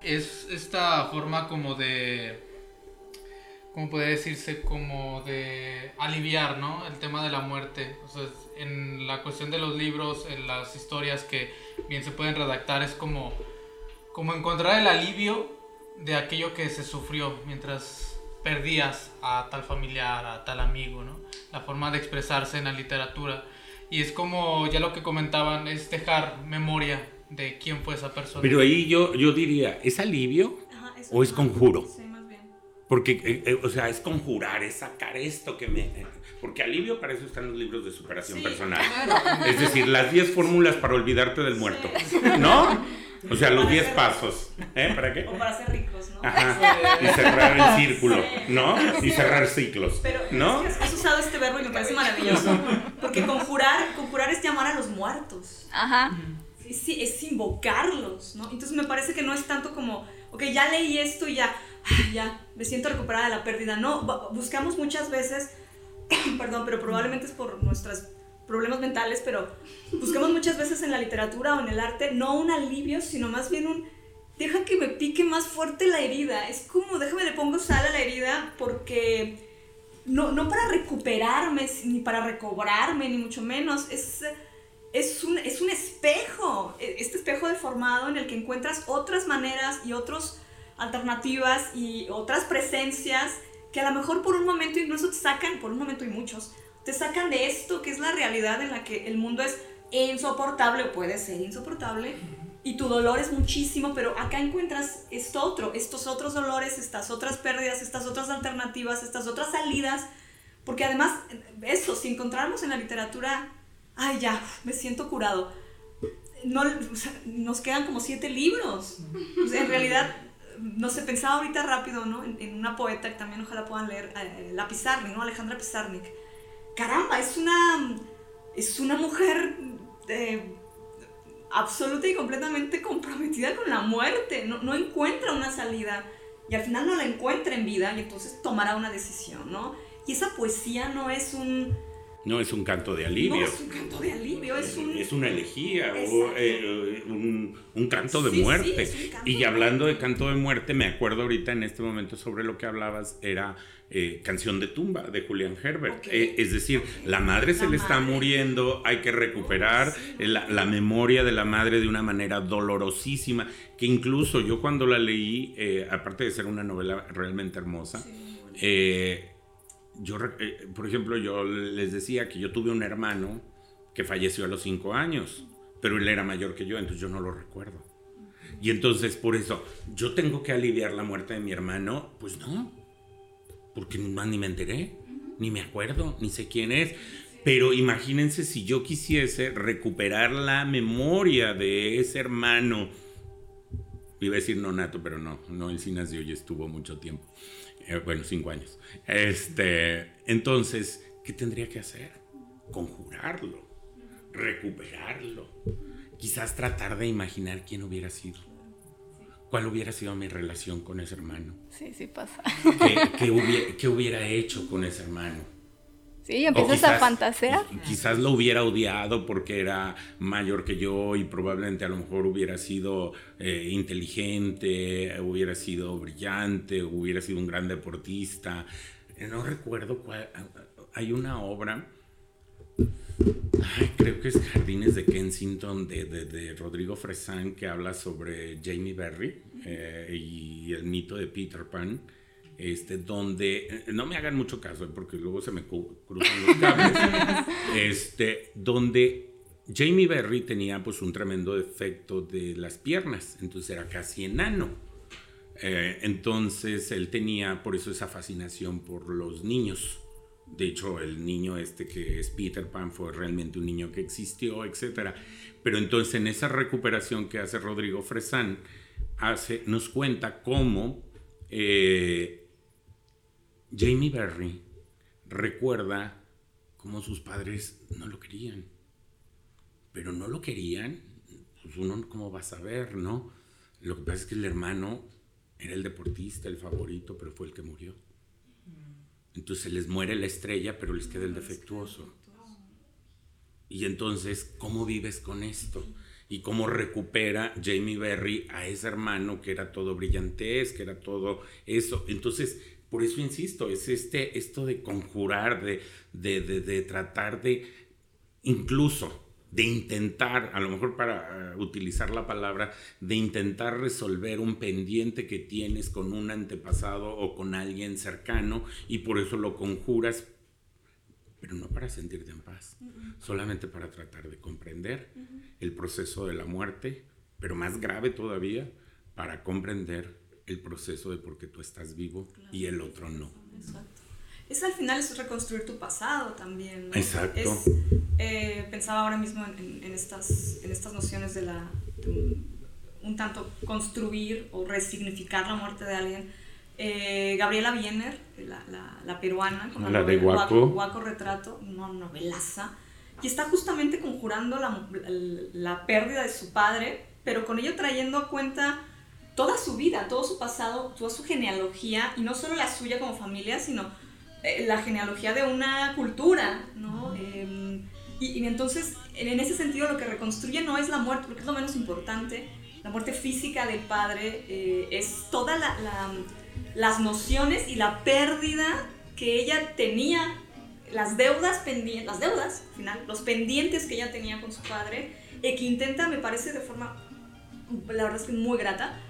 Speaker 3: Es esta forma como de ¿cómo puede decirse? Como de aliviar, ¿no? El tema de la muerte. O sea, en la cuestión de los libros, en las historias que bien se pueden redactar, es como, como encontrar el alivio de aquello que se sufrió mientras perdías a tal familiar, a tal amigo, ¿no? La forma de expresarse en la literatura. Y es como, ya lo que comentaban, es dejar memoria de quién fue esa persona.
Speaker 5: Pero ahí yo, yo diría, ¿es alivio o es conjuro? Sí. Porque, eh, eh, o sea, es conjurar, es sacar esto que me... Porque alivio para eso están los libros de superación personal. Es decir, las 10 fórmulas para olvidarte del muerto. ¿No? O sea, los 10 pasos. ¿Eh? ¿Para qué?
Speaker 4: O para ser ricos, ¿no?
Speaker 5: Ajá. Y cerrar el círculo, ¿no? Y cerrar ciclos.
Speaker 4: Pero
Speaker 5: ¿no?
Speaker 4: Es que has usado este verbo y me parece maravilloso. Porque conjurar, conjurar es llamar a los muertos.
Speaker 2: Ajá.
Speaker 4: Sí, es invocarlos, ¿no? Entonces me parece que no es tanto como, ok, ya leí esto y ya ya, me siento recuperada de la pérdida. No, buscamos muchas veces, perdón, pero probablemente es por nuestros problemas mentales, pero buscamos muchas veces en la literatura o en el arte no un alivio, sino más bien un, deja que me pique más fuerte la herida. Es como, déjame le pongo sal a la herida porque no, no para recuperarme, ni para recobrarme, ni mucho menos. Es, es, un, es un espejo, e, este espejo deformado en el que encuentras otras maneras y otros alternativas y otras presencias que a lo mejor por un momento incluso te sacan, por un momento y muchos, te sacan de esto que es la realidad en la que el mundo es insoportable o puede ser insoportable y tu dolor es muchísimo, pero acá encuentras esto otro, estos otros dolores, estas otras pérdidas, estas otras alternativas, estas otras salidas, porque además, eso, si encontramos en la literatura, ay ya, me siento curado, no, nos quedan como siete libros. en realidad, no sé, pensaba ahorita rápido, ¿no? En, una poeta que también ojalá puedan leer, eh, la Pizarnik, ¿no? Alejandra Pizarnik. Caramba, es una, es una mujer... Eh, absoluta y completamente comprometida con la muerte, no, no encuentra una salida y al final no la encuentra en vida y entonces tomará una decisión, ¿no? Y esa poesía no es un...
Speaker 5: No es un canto de alivio. No
Speaker 4: es un canto de alivio, es, un...
Speaker 5: Es una elegía o eh, un, un, canto de muerte. y hablando de canto de muerte, me acuerdo ahorita en este momento sobre lo que hablabas, era eh, Canción de tumba de Julian Herbert. Eh, es decir, la madre se le está muriendo, hay que recuperar la, memoria de la madre de una manera dolorosísima, que incluso yo cuando la leí, eh, aparte de ser una novela realmente hermosa, yo, por ejemplo, yo les decía que yo tuve un hermano que falleció a los cinco años, pero él era mayor que yo, entonces yo no lo recuerdo. Y entonces por eso, yo tengo que aliviar la muerte de mi hermano, pues no, porque ni me enteré, ni me acuerdo, ni sé quién es. Pero imagínense si yo quisiese recuperar la memoria de ese hermano. Iba a decir no nato, pero no, no, él sí nació estuvo mucho tiempo. Eh, bueno, cinco años. Este, entonces, ¿qué tendría que hacer? Conjurarlo, recuperarlo. Quizás tratar de imaginar quién hubiera sido cuál hubiera sido mi relación con ese hermano.
Speaker 2: Sí, sí pasa.
Speaker 5: ¿Qué, hubiera, hecho con ese hermano?
Speaker 2: Sí, empiezas a fantasear.
Speaker 5: Quizás lo hubiera odiado porque era mayor que yo y probablemente a lo mejor hubiera sido eh, inteligente, hubiera sido brillante, hubiera sido un gran deportista. No recuerdo cuál. Hay una obra creo que es Jardines de Kensington de, Rodrigo Fresán que habla sobre Jamie Berry eh, y el mito de Peter Pan. Este, donde, eh, no me hagan mucho caso, eh, porque luego se me cruzan los cables, este, donde Jamie Berry tenía pues un tremendo defecto de las piernas, entonces era casi enano. entonces él tenía por eso esa fascinación por los niños. De hecho, el niño este que es Peter Pan fue realmente un niño que existió, etc. Pero entonces en esa recuperación que hace Rodrigo Fresán, hace, nos cuenta cómo eh, Jamie Berry recuerda cómo sus padres no lo querían. Pero no lo querían, pues uno cómo va a saber, ¿no? Lo que pasa es que el hermano era el deportista, el favorito, pero fue el que murió. Entonces les muere la estrella, pero les queda el defectuoso. Y entonces, ¿cómo vives con esto? Y cómo recupera Jamie Berry a ese hermano que era todo brillantez, que era todo eso. Entonces, por eso insisto, es este, esto de conjurar, de, de, de, de tratar de, incluso de intentar, a lo mejor para eh, utilizar la palabra, de intentar resolver un pendiente que tienes con un antepasado o con alguien cercano y por eso lo conjuras, pero no para sentirte en paz, solamente para tratar de comprender el proceso de la muerte, pero más grave todavía, para comprender el proceso de por qué tú estás vivo y el otro no. Exacto
Speaker 4: es al final es reconstruir tu pasado también.
Speaker 5: Exacto.
Speaker 4: Eh, pensaba ahora mismo en, estas, en estas nociones de la un, tanto construir o resignificar la muerte de alguien. Eh, Gabriela Wiener, la, la, peruana,
Speaker 5: con la, de Guaco.
Speaker 4: Guaco Retrato, una novelaza, y está justamente conjurando la, la pérdida de su padre, pero con ello trayendo a cuenta toda su vida, todo su pasado, toda su genealogía, y no solo la suya como familia, sino eh, la genealogía de una cultura, ¿no? Em, y, entonces, en ese sentido, lo que reconstruye no es la muerte, porque es lo menos importante. La muerte física del padre eh, es todas las nociones y la pérdida que ella tenía, las deudas pendientes, las deudas, al final, los pendientes que ella tenía con su padre, y que intenta, me parece de forma, la verdad es que muy grata,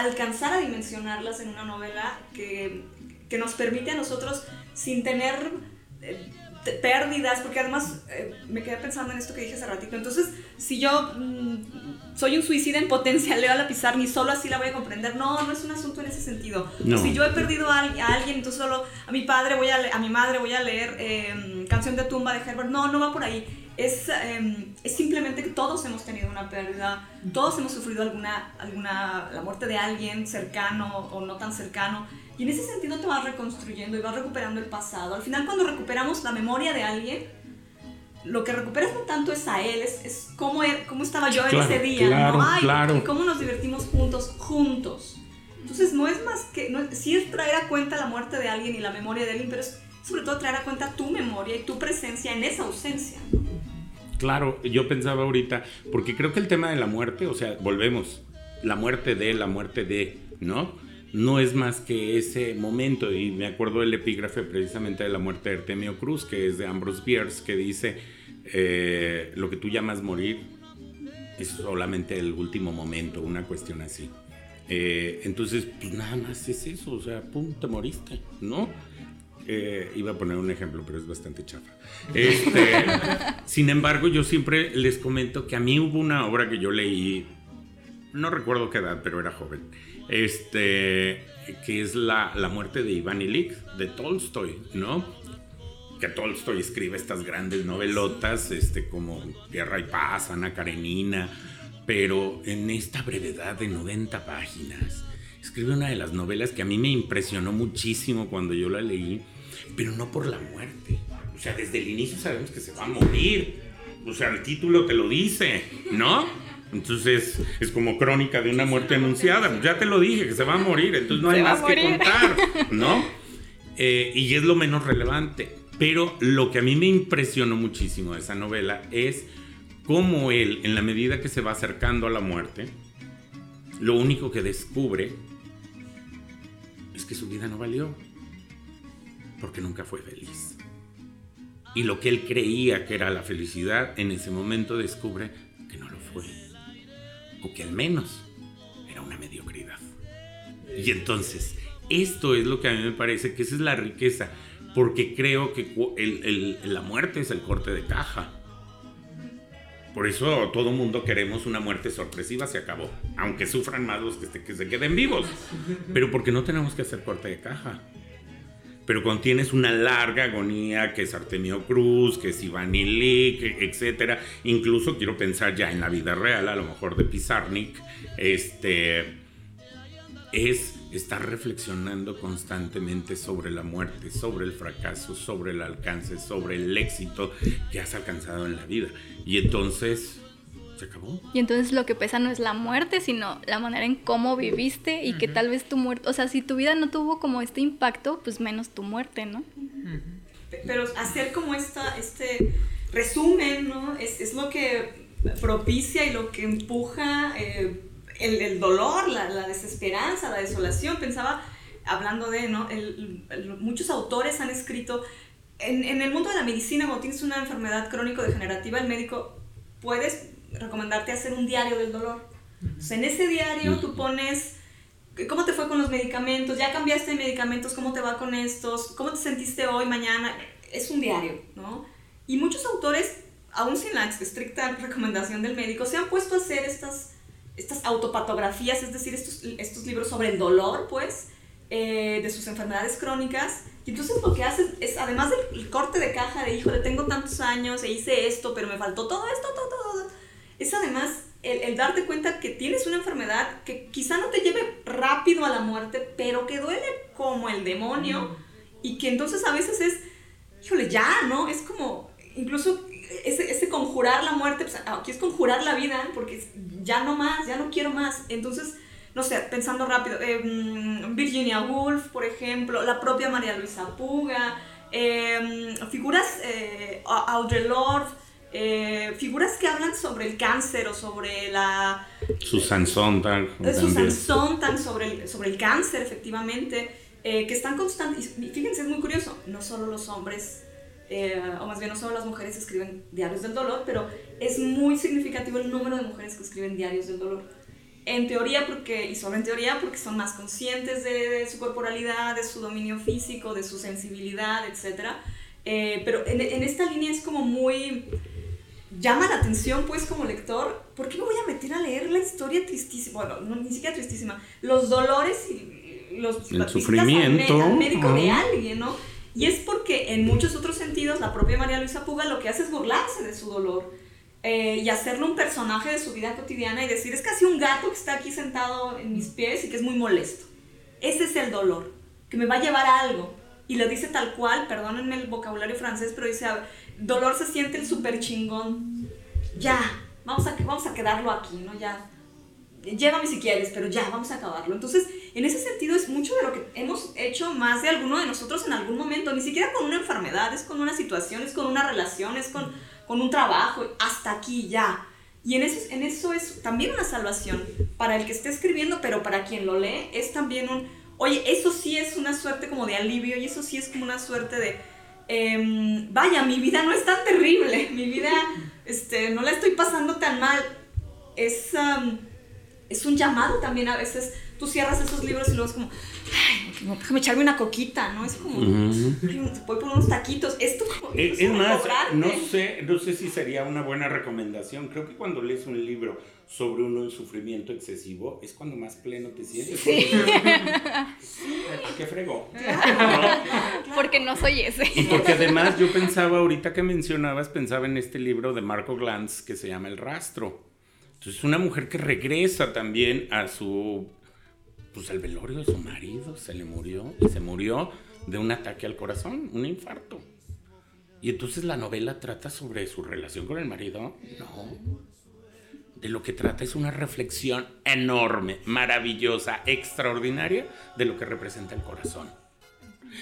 Speaker 4: alcanzar a dimensionarlas en una novela que que nos permite a nosotros, sin tener eh, pérdidas, porque además eh, me quedé pensando en esto que dije hace ratito. Entonces, si yo mm, soy un suicida en potencia, leo a la pizarra, ni solo así la voy a comprender. No, no es un asunto en ese sentido. Si yo he perdido a, alguien, entonces solo a mi padre voy a, a mi madre voy a leer em, Canción de tumba de Herbert. No, no va por ahí. Es, em, es, simplemente que todos hemos tenido una pérdida, todos hemos sufrido alguna, alguna, la muerte de alguien cercano o no tan cercano. Y en ese sentido te vas reconstruyendo y vas recuperando el pasado. Al final cuando recuperamos la memoria de alguien, lo que recuperas no tanto es a él, es, es cómo, er, cómo, estaba yo en ese día,
Speaker 5: claro,
Speaker 4: ¿no? Ay,
Speaker 5: claro.
Speaker 4: y cómo nos divertimos juntos, juntos. Entonces no es más que, no, sí es traer a cuenta la muerte de alguien y la memoria de alguien, pero es sobre todo traer a cuenta tu memoria y tu presencia en esa ausencia.
Speaker 5: Claro, yo pensaba ahorita, porque creo que el tema de la muerte, o sea, volvemos, la muerte de, la muerte de, ¿no? No es más que ese momento. Y me acuerdo del epígrafe precisamente de la muerte de Artemio Cruz, que es de Ambrose Bierce, que dice, eh, lo que tú llamas morir es solamente el último momento, una cuestión así. Eh, entonces, pues nada más es eso, o sea, pum, te moriste, ¿no? Eh, iba a poner un ejemplo, pero es bastante chafa. Este, sin embargo, yo siempre les comento que a mí hubo una obra que yo leí, no recuerdo qué edad, pero era joven, este, que es la, la muerte de Iván Ilik, de Tolstoy, ¿no? Que Tolstoy escribe estas grandes novelotas, este, como Guerra y Paz, Ana Karenina, pero en esta brevedad de 90 páginas, escribe una de las novelas que a mí me impresionó muchísimo cuando yo la leí, pero no por la muerte. O sea, desde el inicio sabemos que se va a morir. O sea, el título te lo dice, ¿no? Entonces es como crónica de una muerte anunciada. Ya te lo dije, que se va a morir, entonces no hay más que contar, ¿no? Eh, y es lo menos relevante. Pero lo que a mí me impresionó muchísimo de esa novela es cómo él, en la medida que se va acercando a la muerte, lo único que descubre es que su vida no valió, porque nunca fue feliz. Y lo que él creía que era la felicidad, en ese momento descubre que no lo fue que al menos era una mediocridad. Y entonces, esto es lo que a mí me parece que esa es la riqueza, porque creo que la muerte es el corte de caja. Por eso todo mundo queremos una muerte sorpresiva, se acabó. Aunque sufran más los que se queden vivos. Pero porque no tenemos que hacer corte de caja pero cuando tienes una larga agonía, que es Artemio Cruz, que es Iván Illich, etcétera, incluso quiero pensar ya en la vida real, a lo mejor de Pizarnik, este, es estar reflexionando constantemente sobre la muerte, sobre el fracaso, sobre el alcance, sobre el éxito que has alcanzado en la vida. Y entonces se acabó.
Speaker 2: Y entonces lo que pesa no es la muerte, sino la manera en cómo viviste y que tal vez tu muerte, o sea, si tu vida no tuvo como este impacto, pues menos tu muerte, ¿no?
Speaker 4: Pero hacer como esta, este resumen, ¿no? Es, es lo que propicia y lo que empuja eh, el, el, dolor, la, la, desesperanza, la desolación. Pensaba, hablando de, ¿no? muchos autores han escrito, en, en el mundo de la medicina, cuando tienes una enfermedad crónico-degenerativa, el médico puedes recomendarte hacer un diario del dolor. en ese diario tú pones cómo te fue con los medicamentos, ya cambiaste de medicamentos, cómo te va con estos, cómo te sentiste hoy, mañana. Es un diario, ¿no? Y muchos autores, aún sin la estricta recomendación del médico, se han puesto a hacer estas, estas autopatografías, es decir, estos, estos libros sobre el dolor, pues, eh, de sus enfermedades crónicas. Y entonces lo que haces es, además del corte de caja de, hijo, de tengo tantos años e hice esto, pero me faltó todo esto, todo, todo, es además el, darte cuenta que tienes una enfermedad que quizá no te lleve rápido a la muerte, pero que duele como el demonio y que entonces a veces es, híjole, ya, ¿no? Es como, incluso ese, ese conjurar la muerte, pues aquí es conjurar la vida, porque ya no más, ya no quiero más. Entonces, no sé, pensando rápido, em, Virginia Woolf, por ejemplo, la propia María Luisa Puga, em, figuras, eh, Audre Lorde, eh, figuras que hablan sobre el cáncer o sobre la...
Speaker 5: Susan Sontag.
Speaker 4: Eh, Susan Sontag sobre el, sobre el cáncer, efectivamente, eh, que están constantes. Y fíjense, es muy curioso, no solo los hombres, o más bien no solo las mujeres escriben diarios del dolor, pero es muy significativo el número de mujeres que escriben diarios del dolor. en teoría, porque, y solo en teoría, porque son más conscientes de, su corporalidad, de su dominio físico, de su sensibilidad, etc. Eh, pero en, en, esta línea es como muy... llama la atención, pues, como lector, ¿por qué me voy a meter a leer la historia tristísima? Bueno, no, ni siquiera tristísima, los dolores y los...
Speaker 5: El sufrimiento.
Speaker 4: Al, médico de alguien, ¿no? Y es porque en muchos otros sentidos la propia María Luisa Puga lo que hace es burlarse de su dolor eh, y hacerlo un personaje de su vida cotidiana y decir, es casi un gato que está aquí sentado en mis pies y que es muy molesto. Ese es el dolor, que me va a llevar a algo. Y lo dice tal cual, perdónenme el vocabulario francés, pero dice, dolor se siente el súper chingón. Ya, vamos a, vamos a quedarlo aquí, ¿no? Ya, llévame si quieres, pero ya, vamos a acabarlo. Entonces, en ese sentido es mucho de lo que hemos hecho más de alguno de nosotros en algún momento, ni siquiera con una enfermedad, es con una situación, es con una relación, es con, con un trabajo, hasta aquí ya. Y en eso, en eso es también una salvación para el que esté escribiendo, pero para quien lo lee es también un, oye, eso sí es una suerte como de alivio y eso sí es como una suerte de, em, vaya, mi vida no es tan terrible, mi vida este, no la estoy pasando tan mal. Es es un llamado también a veces. Tú cierras esos libros y luego es como, ay, déjame echarme una coquita, ¿no? Es como, voy por unos taquitos. Esto como,
Speaker 5: es, más, no sé, no sé si sería una buena recomendación. Creo que cuando lees un libro sobre uno en sufrimiento excesivo, es cuando más pleno te sientes. Sí. ¿Qué fregó?
Speaker 2: Porque no soy ese.
Speaker 5: Y porque además yo pensaba, ahorita que mencionabas, pensaba en este libro de Marco Glantz que se llama El Rastro entonces, una mujer que regresa también a su, pues al velorio de su marido, se le murió y se murió de un ataque al corazón, un infarto. Y entonces la novela trata sobre su relación con el marido. No. De lo que trata es una reflexión enorme, maravillosa, extraordinaria de lo que representa el corazón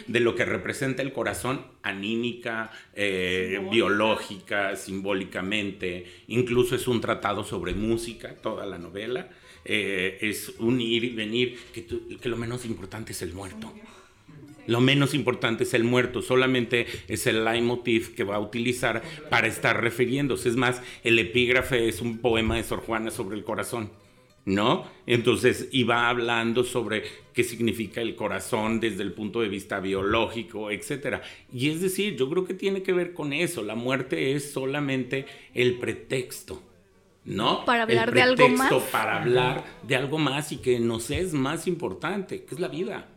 Speaker 5: de lo que representa el corazón anímica, eh, biológica, simbólicamente. Incluso es un tratado sobre música, toda la novela. Eh, es un ir y venir, que, que lo menos importante es el muerto. Lo menos importante es el muerto, solamente es el leitmotiv que va a utilizar para estar refiriéndose. Es más, el epígrafe es un poema de Sor Juana sobre el corazón. ¿No? Entonces iba hablando sobre qué significa el corazón desde el punto de vista biológico, etc. Y es decir, yo creo que tiene que ver con eso. La muerte es solamente el pretexto, ¿no?
Speaker 2: Para hablar de algo más.
Speaker 5: Para hablar de algo más y que nos es más importante, que es la vida.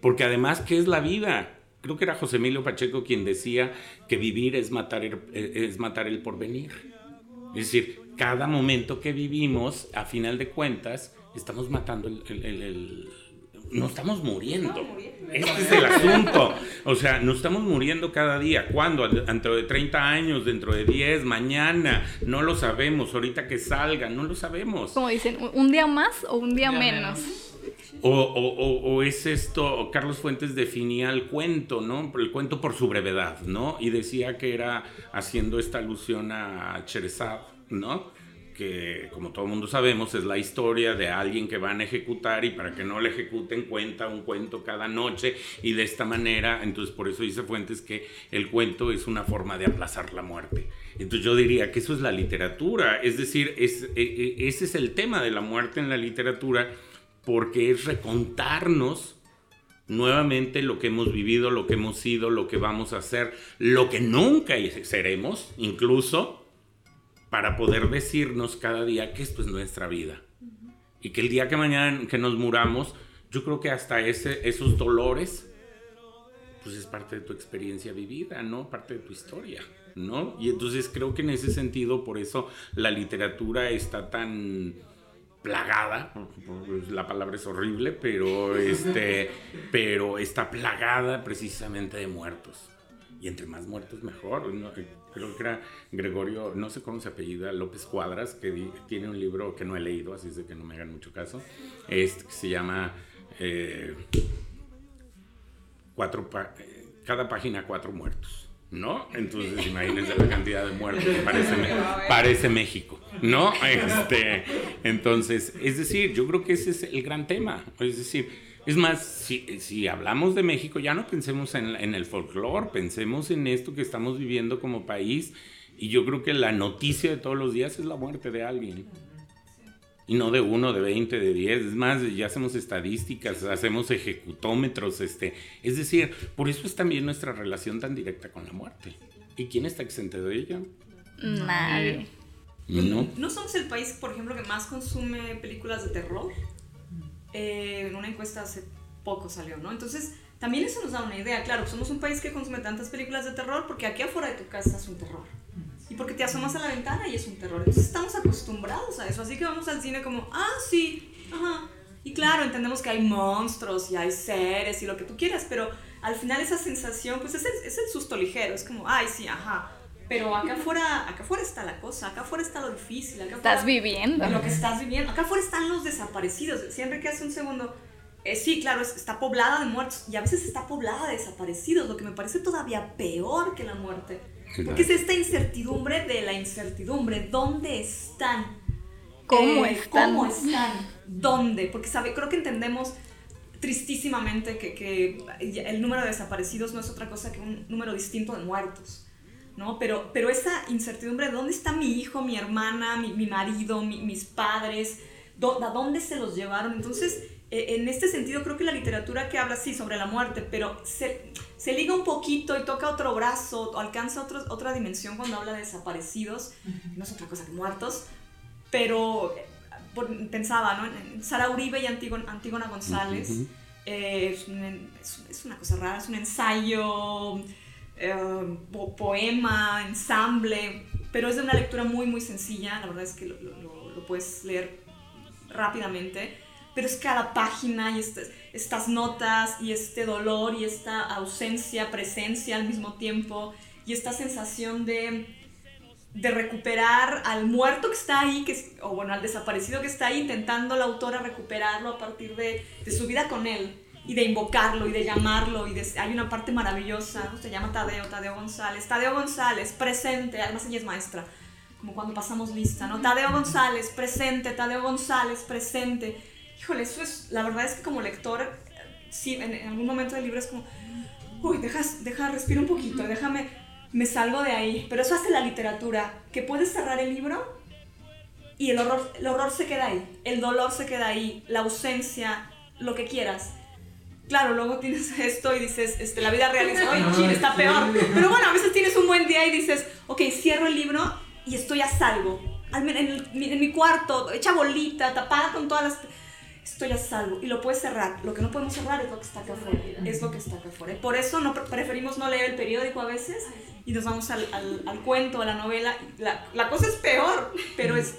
Speaker 5: Porque además, ¿qué es la vida? Creo que era José Emilio Pacheco quien decía que vivir es matar es matar el porvenir. Es decir, cada momento que vivimos, a final de cuentas, estamos matando el, no estamos muriendo. Este es el asunto. O sea, no estamos muriendo cada día. ¿Cuándo? Dentro de 30 años, dentro de 10, mañana. No lo sabemos. Ahorita que salga, no lo sabemos.
Speaker 2: Como dicen, un día más o un día, menos.
Speaker 5: O, o, es esto, Carlos Fuentes definía el cuento, ¿no? El cuento por su brevedad, ¿no? Y decía que era haciendo esta alusión a Cherezad ¿no? Que como todo mundo sabemos es la historia de alguien que van a ejecutar y para que no le ejecuten cuenta un cuento cada noche y de esta manera, entonces por eso dice Fuentes que el cuento es una forma de aplazar la muerte. Entonces yo diría que eso es la literatura, es decir, e, e, ese es el tema de la muerte en la literatura porque es recontarnos nuevamente lo que hemos vivido, lo que hemos sido, lo que vamos a hacer, lo que nunca seremos, incluso, para poder decirnos cada día que esto es nuestra vida. Y que el día que mañana que nos muramos, yo creo que hasta ese, esos dolores, pues es parte de tu experiencia vivida, ¿no? Parte de tu historia, ¿no? Y entonces creo que en ese sentido, por eso la literatura está tan plagada, la palabra es horrible, pero, este, pero está plagada precisamente de muertos. Y entre más muertos mejor. ¿no? creo que era Gregorio, no sé cómo se apellida, López Cuadras, que tiene un libro que no he leído, así es de que no me hagan mucho caso, este, que se llama eh, cuatro eh, Cada página cuatro muertos. ¿No? Entonces imagínense la cantidad de muertos que parece, parece México, ¿no? Este, entonces, es decir, yo creo que ese es el gran tema. Es decir, es más, si, hablamos de México, ya no pensemos en, el folclore, pensemos en esto que estamos viviendo como país. Y yo creo que la noticia de todos los días es la muerte de alguien. Y no de uno, de 20, de 10. Es más, ya hacemos estadísticas, hacemos ejecutómetros. Este. Es decir, por eso es también nuestra relación tan directa con la muerte. ¿Y quién está exento de ella?
Speaker 2: Nadie.
Speaker 5: No.
Speaker 4: ¿No somos el país, por ejemplo, que más consume películas de terror? Eh, en una encuesta hace poco salió, ¿no? Entonces, también eso nos da una idea. Claro, somos un país que consume tantas películas de terror porque aquí afuera de tu casa es un terror. Y porque te asomas a la ventana y es un terror. Entonces estamos acostumbrados a eso. Así que vamos al cine como, ah, sí, ajá. Y claro, entendemos que hay monstruos y hay seres y lo que tú quieras, pero al final esa sensación, pues es el, es el susto ligero. Es como, ay, sí, ajá. Pero acá afuera, acá afuera está la cosa, acá afuera está lo difícil. Acá
Speaker 2: Estás
Speaker 4: afuera-
Speaker 2: viviendo.
Speaker 4: lo que estás viviendo. Acá afuera están los desaparecidos. Siempre que hace un segundo. eh, sí, claro, es- está poblada de muertos y a veces está poblada de desaparecidos, lo que me parece todavía peor que la muerte. Porque es esta incertidumbre de la incertidumbre. ¿Dónde están?
Speaker 2: ¿Cómo
Speaker 4: Eh,
Speaker 2: están?
Speaker 4: ¿Cómo están? ¿Dónde? Porque sabe, creo que entendemos tristísimamente que, que el número de desaparecidos no es otra cosa que un número distinto de muertos. ¿No? Pero, pero esa incertidumbre, de ¿dónde está mi hijo, mi hermana, mi, mi marido, mi- mis padres? ¿Dó- ¿A dónde se los llevaron? Entonces, eh, en este sentido, creo que la literatura que habla, sí, sobre la muerte, pero se, se liga un poquito y toca otro brazo, o alcanza otro- otra dimensión cuando habla de desaparecidos, no es otra cosa que muertos, pero eh, pensaba, ¿no? Sara Uribe y Antígona, González. Eh, es una cosa rara, es un ensayo, po- poema, ensamble, pero es de una lectura muy, muy sencilla, la verdad es que lo, lo- puedes leer rápidamente, pero es cada página y estas, estas notas y este dolor y esta ausencia, presencia al mismo tiempo y esta sensación de de recuperar al muerto que está ahí, que o bueno, al desaparecido que está ahí, intentando la autora recuperarlo a partir de, de su vida con él, y de invocarlo, y de llamarlo, y de, hay una parte maravillosa, se llama Tadeo, Tadeo González, Tadeo González, presente, además ella es maestra, como cuando pasamos lista, ¿no? Tadeo González, presente, Tadeo González, presente. Híjole, eso es, la verdad es que como lector, sí, en, en algún momento del libro es como, uy, deja, deja, respira un poquito, déjame, me salgo de ahí. Pero eso hace la literatura, que puedes cerrar el libro y el horror, el horror se queda ahí, el dolor se queda ahí, la ausencia, lo que quieras. Claro, luego tienes esto y dices, este, la vida real es, ay, chin, está peor. Pero bueno, a veces tienes un buen día y dices, ok, cierro el libro y estoy a salvo. En, el- en mi cuarto, hecha bolita, tapada con todas las... Estoy a salvo y lo puedes cerrar. Lo que no podemos cerrar es lo que está acá afuera. Es lo que está acá afuera. Por eso no, preferimos no leer el periódico a veces y nos vamos al, al, al cuento, a la novela. La, la cosa es peor, pero es,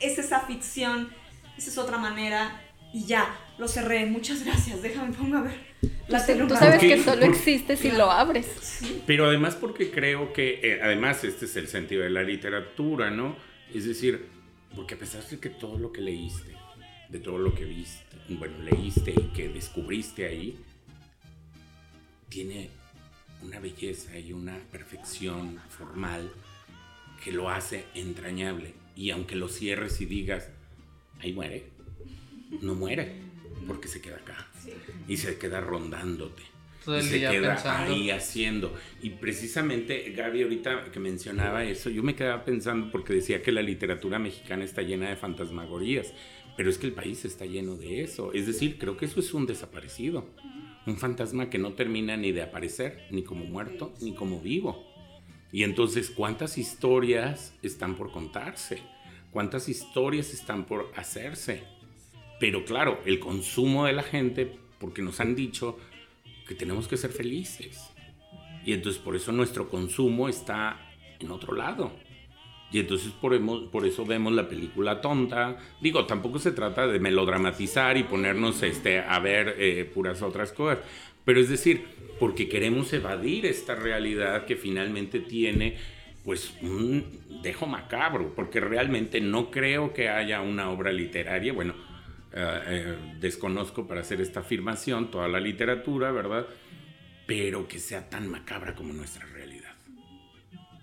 Speaker 4: es esa ficción, esa es otra manera. Y ya, lo cerré. Muchas gracias. Déjame, pongo a ver. La
Speaker 2: Tú, sabes que solo existe si lo abres.
Speaker 5: Pero además porque creo que, eh, además este es el sentido de la literatura, ¿no? Es decir, porque a pesar de que todo lo que leíste, de todo lo que viste, bueno, leíste y que descubriste ahí, tiene una belleza y una perfección formal que lo hace entrañable. Y aunque lo cierres y digas, ahí muere, no muere, porque se queda acá y se queda rondándote
Speaker 3: Todo
Speaker 5: y
Speaker 3: el
Speaker 5: se
Speaker 3: día
Speaker 5: queda
Speaker 3: pensando.
Speaker 5: ahí haciendo. Y precisamente Gaby ahorita que mencionaba eso, yo me quedaba pensando porque decía que la literatura mexicana está llena de fantasmagorías, pero es que el país está lleno de eso. Es decir, creo que eso es un desaparecido, un fantasma que no termina ni de aparecer, ni como muerto, ni como vivo. Y entonces, ¿cuántas historias están por contarse? ¿Cuántas historias están por hacerse? Pero claro, el consumo de la gente, porque nos han dicho que tenemos que ser felices. Y entonces por eso nuestro consumo está en otro lado. Y entonces por, por eso vemos la película tonta. Digo, tampoco se trata de melodramatizar y ponernos este, a ver eh, puras otras cosas. Pero es decir, porque queremos evadir esta realidad que finalmente tiene pues un dejo macabro, porque realmente no creo que haya una obra literaria, bueno, eh, eh, desconozco para hacer esta afirmación toda la literatura, ¿verdad? Pero que sea tan macabra como nuestra realidad.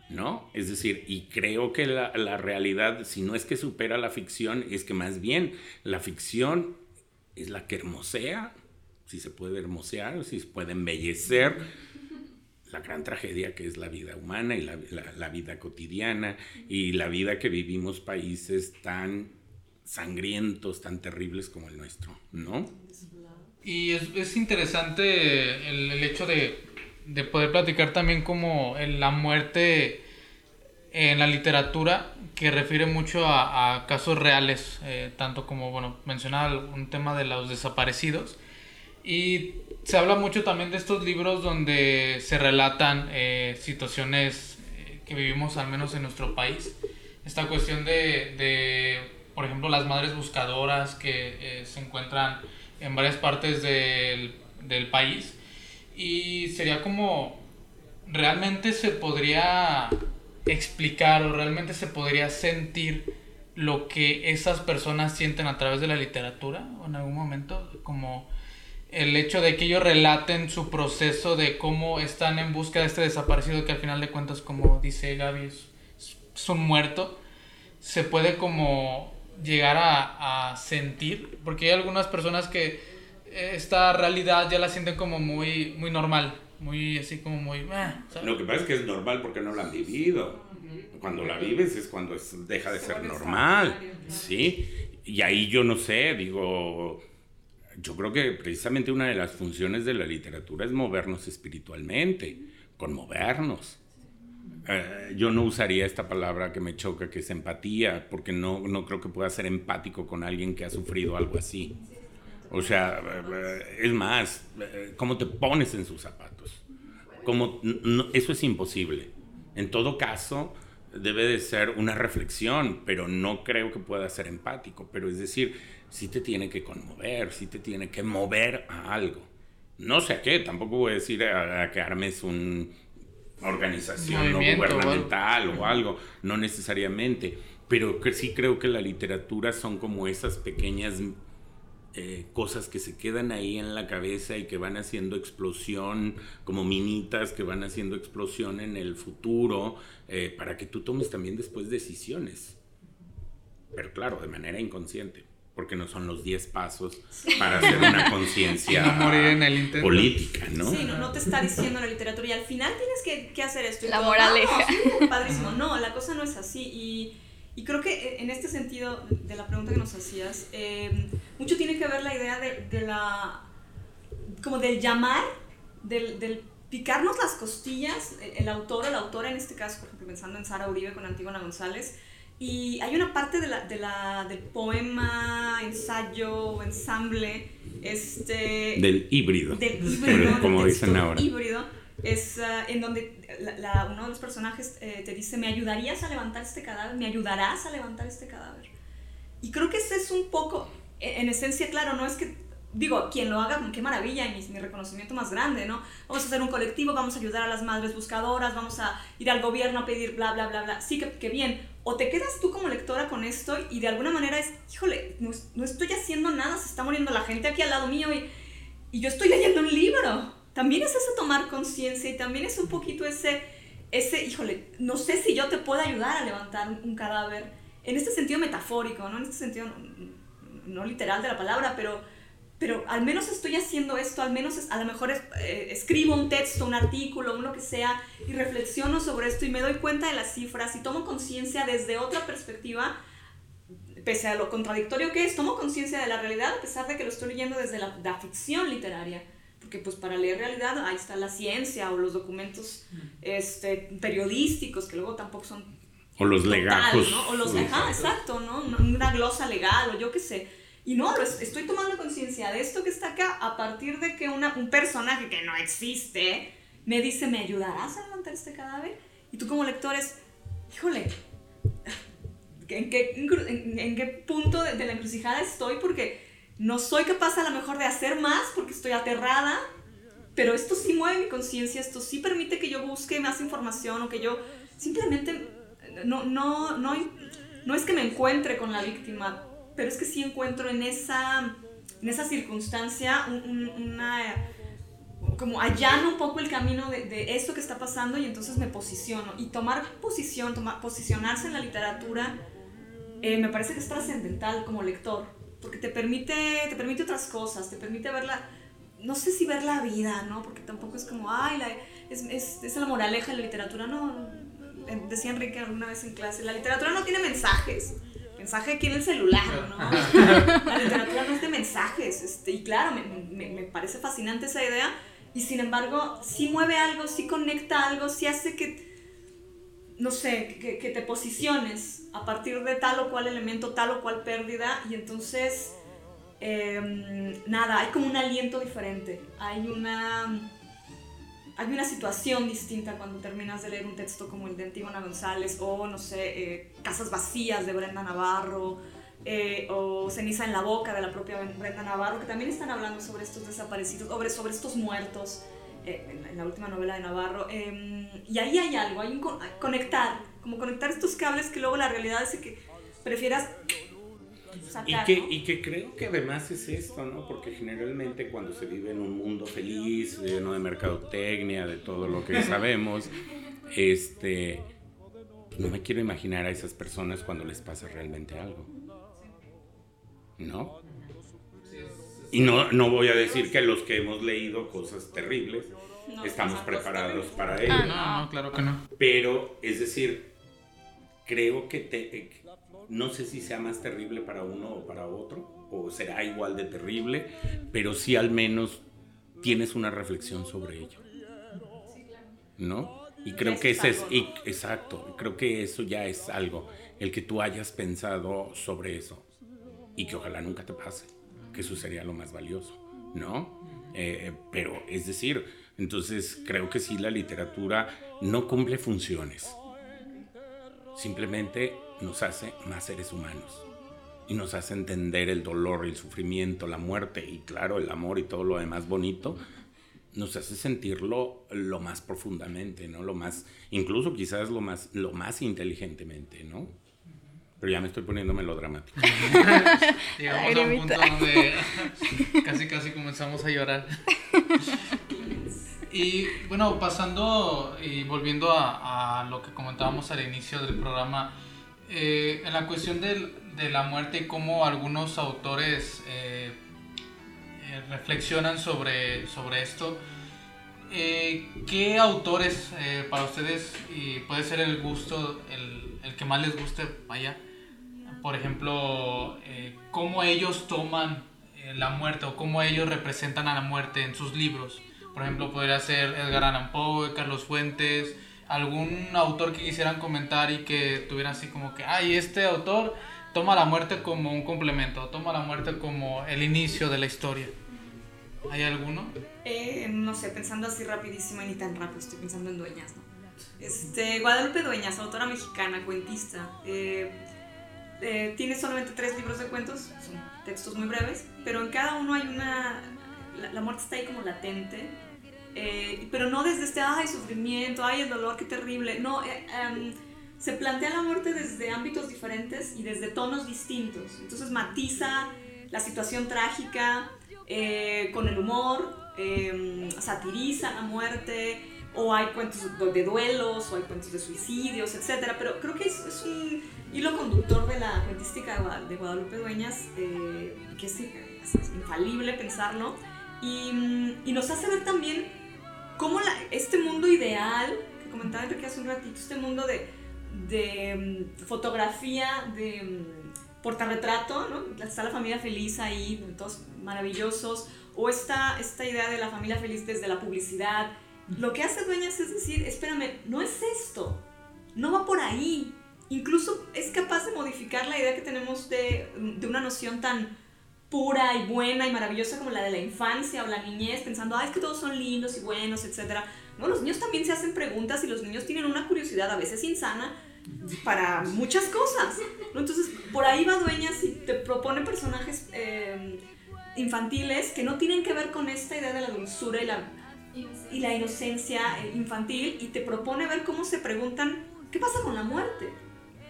Speaker 5: ¿No? Es decir, y creo que la, la realidad, si no es que supera la ficción, es que más bien la ficción es la que hermosea, si se puede hermosear, si se puede embellecer la gran tragedia que es la vida humana y la, la- la vida cotidiana y la vida que vivimos países tan sangrientos, tan terribles como el nuestro, ¿no?
Speaker 3: Y es, interesante el, hecho de, poder platicar también como la muerte en la literatura que refiere mucho a, casos reales, eh, tanto como, bueno, mencionaba un tema de los desaparecidos. Y se habla mucho también de estos libros donde se relatan eh, situaciones eh, que vivimos al menos en nuestro país. Esta cuestión de, de por ejemplo, las madres buscadoras que se encuentran en varias partes del, del país. Y sería como, realmente se podría explicar o realmente se podría sentir lo que esas personas sienten a través de la literatura o en algún momento como el hecho de que ellos relaten su proceso de cómo están en busca de este desaparecido que al final de cuentas como dice Gaby es, un muerto se puede como llegar a, a sentir porque hay algunas personas que esta realidad ya la sienten como muy muy normal muy así como muy... Eh,
Speaker 5: Lo que pasa es que es normal porque no la han vivido. Cuando la vives es cuando deja de ser normal. Sí. Y ahí yo no sé, digo, yo creo que precisamente una de las funciones de la literatura es movernos espiritualmente, conmovernos. Eh, yo no usaría esta palabra que me choca, que es empatía, porque no, no creo que pueda ser empático con alguien que ha sufrido algo así. O sea, es más, ¿cómo te pones en sus zapatos? Como, eso es imposible. En todo caso, debe de ser una reflexión, pero no creo que pueda ser empático. Pero es decir, sí te tiene que conmover, sí te tiene que mover a algo. No sé a qué, tampoco voy a decir a, que armes una organización no gubernamental o algo, no necesariamente. Pero sí creo que la literatura son como esas pequeñas eh, cosas que se quedan ahí en la cabeza y que van haciendo explosión, como minitas que van haciendo explosión en el futuro, eh, para que tú tomes también después decisiones. Pero claro, de manera inconsciente, porque no son los 10 pasos para hacer una conciencia política, ¿no?
Speaker 4: Sí, no, te está diciendo la literatura y al final tienes que, que hacer esto.
Speaker 2: la moraleja.
Speaker 4: padrísimo. No, la cosa no es así y y creo que eh, en este sentido de la pregunta que nos hacías, em, mucho tiene que ver la idea de, de, la, como del llamar, del, del, picarnos las costillas, el autor o la autora en este caso, por ejemplo, pensando en Sara Uribe con Antígona González, y hay una parte de la, de la, del poema, ensayo, ensamble, este...
Speaker 5: Del híbrido. Del híbrido. como dicen ahora.
Speaker 4: Híbrido, es ah, en donde la, uno de los personajes eh, te dice, ¿me ayudarías a levantar este cadáver? ¿Me ayudarás a levantar este cadáver? Y creo que ese es un poco, e, en, esencia, claro, no es que, digo, quien lo haga, qué maravilla y mi, reconocimiento más grande, ¿no? Vamos a hacer un colectivo, vamos a ayudar a las madres buscadoras, vamos a ir al gobierno a pedir bla, bla, bla, bla. Sí, que, que bien. O te quedas tú como lectora con esto y de alguna manera es, híjole, no, no estoy haciendo nada, se está muriendo la gente aquí al lado mío y, y yo estoy leyendo un libro también es ese tomar conciencia y también es un poquito ese, ese, híjole, no sé si yo te puedo ayudar a levantar un cadáver, en este sentido metafórico, ¿no? En este sentido no, literal de la palabra, pero, pero al menos estoy haciendo esto, al menos a lo mejor eh, escribo un texto, un artículo, un lo que sea, y reflexiono sobre esto y me doy cuenta de las cifras y tomo conciencia desde otra perspectiva, pese a lo contradictorio que es, tomo conciencia de la realidad a pesar de que lo estoy leyendo desde la, la ficción literaria porque pues para leer realidad ahí está la ciencia o los documentos este, periodísticos que luego tampoco son...
Speaker 5: O los legajos.
Speaker 4: ¿no? O los legajos, exacto, ¿no? Una glosa legal o yo qué sé. Y no, estoy tomando conciencia de esto que está acá a partir de que una, un personaje que no existe me dice, ¿me ayudarás a levantar este cadáver? Y tú como lector es, híjole, ¿en qué, en, qué punto de, de la encrucijada estoy? Porque no soy capaz a lo mejor de hacer más porque estoy aterrada, pero esto sí mueve mi conciencia, esto sí permite que yo busque más información o que yo simplemente no, no, no, no es que me encuentre con la víctima, pero es que sí encuentro en esa, en esa circunstancia una como allano un poco el camino de, de, esto que está pasando y entonces me posiciono. Y tomar posición, tomar, posicionarse en la literatura, eh, me parece que es trascendental como lector porque te permite, te permite otras cosas, te permite ver la, no sé si ver la vida, ¿no? Porque tampoco es como, ay, la, es, es, es, la moraleja de la literatura, no. Decía Enrique alguna vez en clase, la literatura no tiene mensajes. Mensaje aquí en el celular, ¿no? la literatura no es de mensajes, este, y claro, me, me, parece fascinante esa idea, y sin embargo, sí mueve algo, sí conecta algo, sí hace que, no sé, que, que te posiciones a partir de tal o cual elemento, tal o cual pérdida, y entonces, em, nada, hay como un aliento diferente, hay una hay una situación distinta cuando terminas de leer un texto como el de Antígona González o, no sé, eh, Casas Vacías de Brenda Navarro eh, o Ceniza en la Boca de la propia Brenda Navarro, que también están hablando sobre estos desaparecidos, sobre, sobre estos muertos eh, en, la última novela de Navarro. Em, y ahí hay algo, hay un conectar, como conectar estos cables que luego la realidad es que prefieras
Speaker 5: y, que, y que creo que además es esto, ¿no? Porque generalmente cuando se vive en un mundo feliz, lleno de mercadotecnia, de todo lo que sabemos, este, no me quiero imaginar a esas personas cuando les pasa realmente algo. ¿No? Y no, no voy a decir que los que hemos leído cosas terribles estamos preparados para ello.
Speaker 3: no, no, claro que no.
Speaker 5: Pero, es decir, creo que te, no sé si sea más terrible para uno o para otro, o será igual de terrible, pero sí al menos tienes una reflexión sobre ello. ¿No? Y creo que ese es, exacto, creo que eso ya es algo, el que tú hayas pensado sobre eso y que ojalá nunca te pase, que eso sería lo más valioso, ¿no? Eh, pero es decir, entonces creo que sí la literatura no cumple funciones, simplemente nos hace más seres humanos y nos hace entender el dolor, el sufrimiento, la muerte y claro, el amor y todo lo demás bonito, nos hace sentirlo lo más profundamente, ¿no? Lo más, incluso quizás lo más, lo más inteligentemente, ¿no? Pero ya me estoy poniendo melodramático.
Speaker 3: Llegamos a un punto donde casi casi comenzamos a llorar. Y bueno, pasando y volviendo a, a lo que comentábamos al inicio del programa, eh, en la cuestión de, de, la muerte cómo algunos autores eh, eh, reflexionan sobre, sobre esto, ¿qué autores para ustedes, y puede ser el gusto, el, el, que más les guste, vaya, por ejemplo, cómo ellos toman la muerte o cómo ellos representan a la muerte en sus libros? Por ejemplo, podría ser Edgar Allan Poe, Carlos Fuentes, algún autor que quisieran comentar y que tuvieran así como que, ay, este autor toma la muerte como un complemento, toma la muerte como el inicio de la historia. ¿Hay alguno?
Speaker 4: Eh, no sé, pensando así rapidísimo y ni tan rápido, estoy pensando en Dueñas, ¿no? Este, Guadalupe Dueñas, autora mexicana, cuentista. Eh, eh, tiene solamente tres libros de cuentos, son textos muy breves, pero en cada uno hay una... La, la muerte está ahí como latente, eh, pero no desde este, ay, sufrimiento, ay, el dolor, qué terrible. No, eh, em, se plantea la muerte desde ámbitos diferentes y desde tonos distintos. Entonces matiza la situación trágica eh, con el humor, em, satiriza la muerte, o hay cuentos de duelos, o hay cuentos de suicidios, etc. Pero creo que es, es un hilo conductor de la cuentística de Guadalupe Dueñas, que es, infalible pensarlo, y, y nos hace ver también cómo este mundo ideal, que comentaba Enrique hace un ratito, este mundo de, de mm, fotografía, de mm, portarretrato, ¿no? Está la familia feliz ahí, todos maravillosos, o esta, esta idea de la familia feliz desde la publicidad. Lo que hace Dueñas es decir, espérame, no es esto, no va por ahí. Incluso es capaz de modificar la idea que tenemos de, de una noción tan pura y buena y maravillosa como la de la infancia o la niñez, pensando, ay, es que todos son lindos y buenos, etc. No, los niños también se hacen preguntas y los niños tienen una curiosidad a veces insana para muchas cosas. Entonces, por ahí va Dueñas y te propone personajes em, infantiles que no tienen que ver con esta idea de la dulzura y la, y la inocencia eh, infantil y te propone ver cómo se preguntan, ¿qué pasa con la muerte?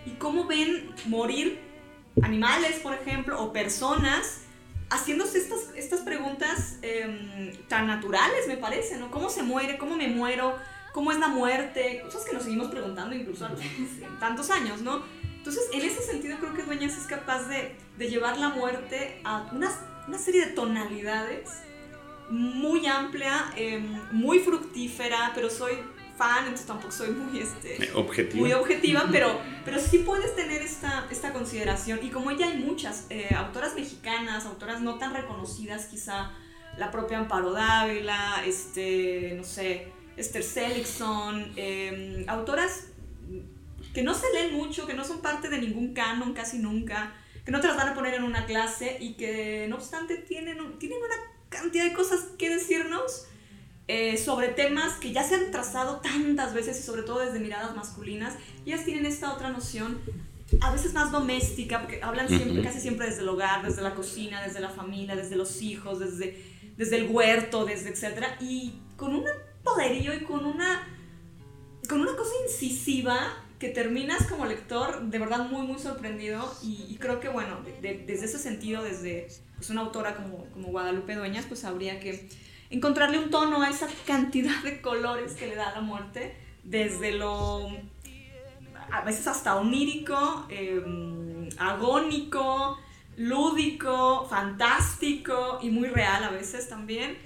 Speaker 4: Y cómo ven morir animales, por ejemplo, o personas haciéndose estas, estas preguntas em, tan naturales, me parece, ¿no? ¿Cómo se muere? ¿Cómo me muero? ¿Cómo es la muerte? Cosas que nos seguimos preguntando incluso a los tantos años, ¿no? Entonces, en ese sentido, creo que Dueñas es capaz de, de llevar la muerte a una, una, serie de tonalidades muy amplia, em, muy fructífera, pero soy fan, entonces tampoco soy muy, este,
Speaker 5: Eh, objetiva.
Speaker 4: muy objetiva, pero, pero sí puedes tener esta, esta consideración. Y como ya hay muchas eh, autoras mexicanas, autoras no tan reconocidas, quizá la propia Amparo Dávila, este, no sé, Esther Seligson, eh, autoras que no se leen mucho, que no son parte de ningún canon casi nunca, que no te las van a poner en una clase y que no obstante tienen una cantidad de cosas que decirnos eh, sobre temas que ya se han trazado tantas veces y sobre todo desde miradas masculinas. Ellas tienen esta otra noción a veces más doméstica, porque hablan siempre, casi siempre desde el hogar, desde la cocina, desde la familia, desde los hijos, desde, desde el huerto, desde etcétera, y con un poderío y con una, con una cosa incisiva que terminas como lector de verdad muy muy sorprendido y, y creo que bueno, de- de- desde ese sentido, desde pues, una autora como, como Guadalupe Dueñas, pues habría que encontrarle un tono a esa cantidad de colores que le da la muerte, desde lo a veces hasta onírico, eh, agónico, lúdico, fantástico y muy real a veces también.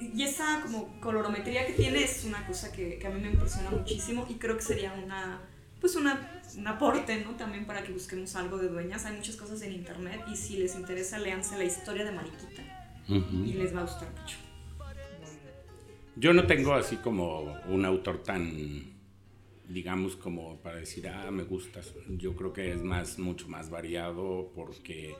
Speaker 4: Y esa como colorometría que tiene es una cosa que, que a mí me impresiona muchísimo y creo que sería una, pues una, un aporte, ¿no? También para que busquemos algo de dueñas. Hay muchas cosas en internet y si les interesa, léanse la historia de Mariquita y les va a gustar mucho.
Speaker 5: Yo no tengo así como un autor tan, digamos, como para decir, ah, me gusta. Yo creo que es más, mucho más variado porque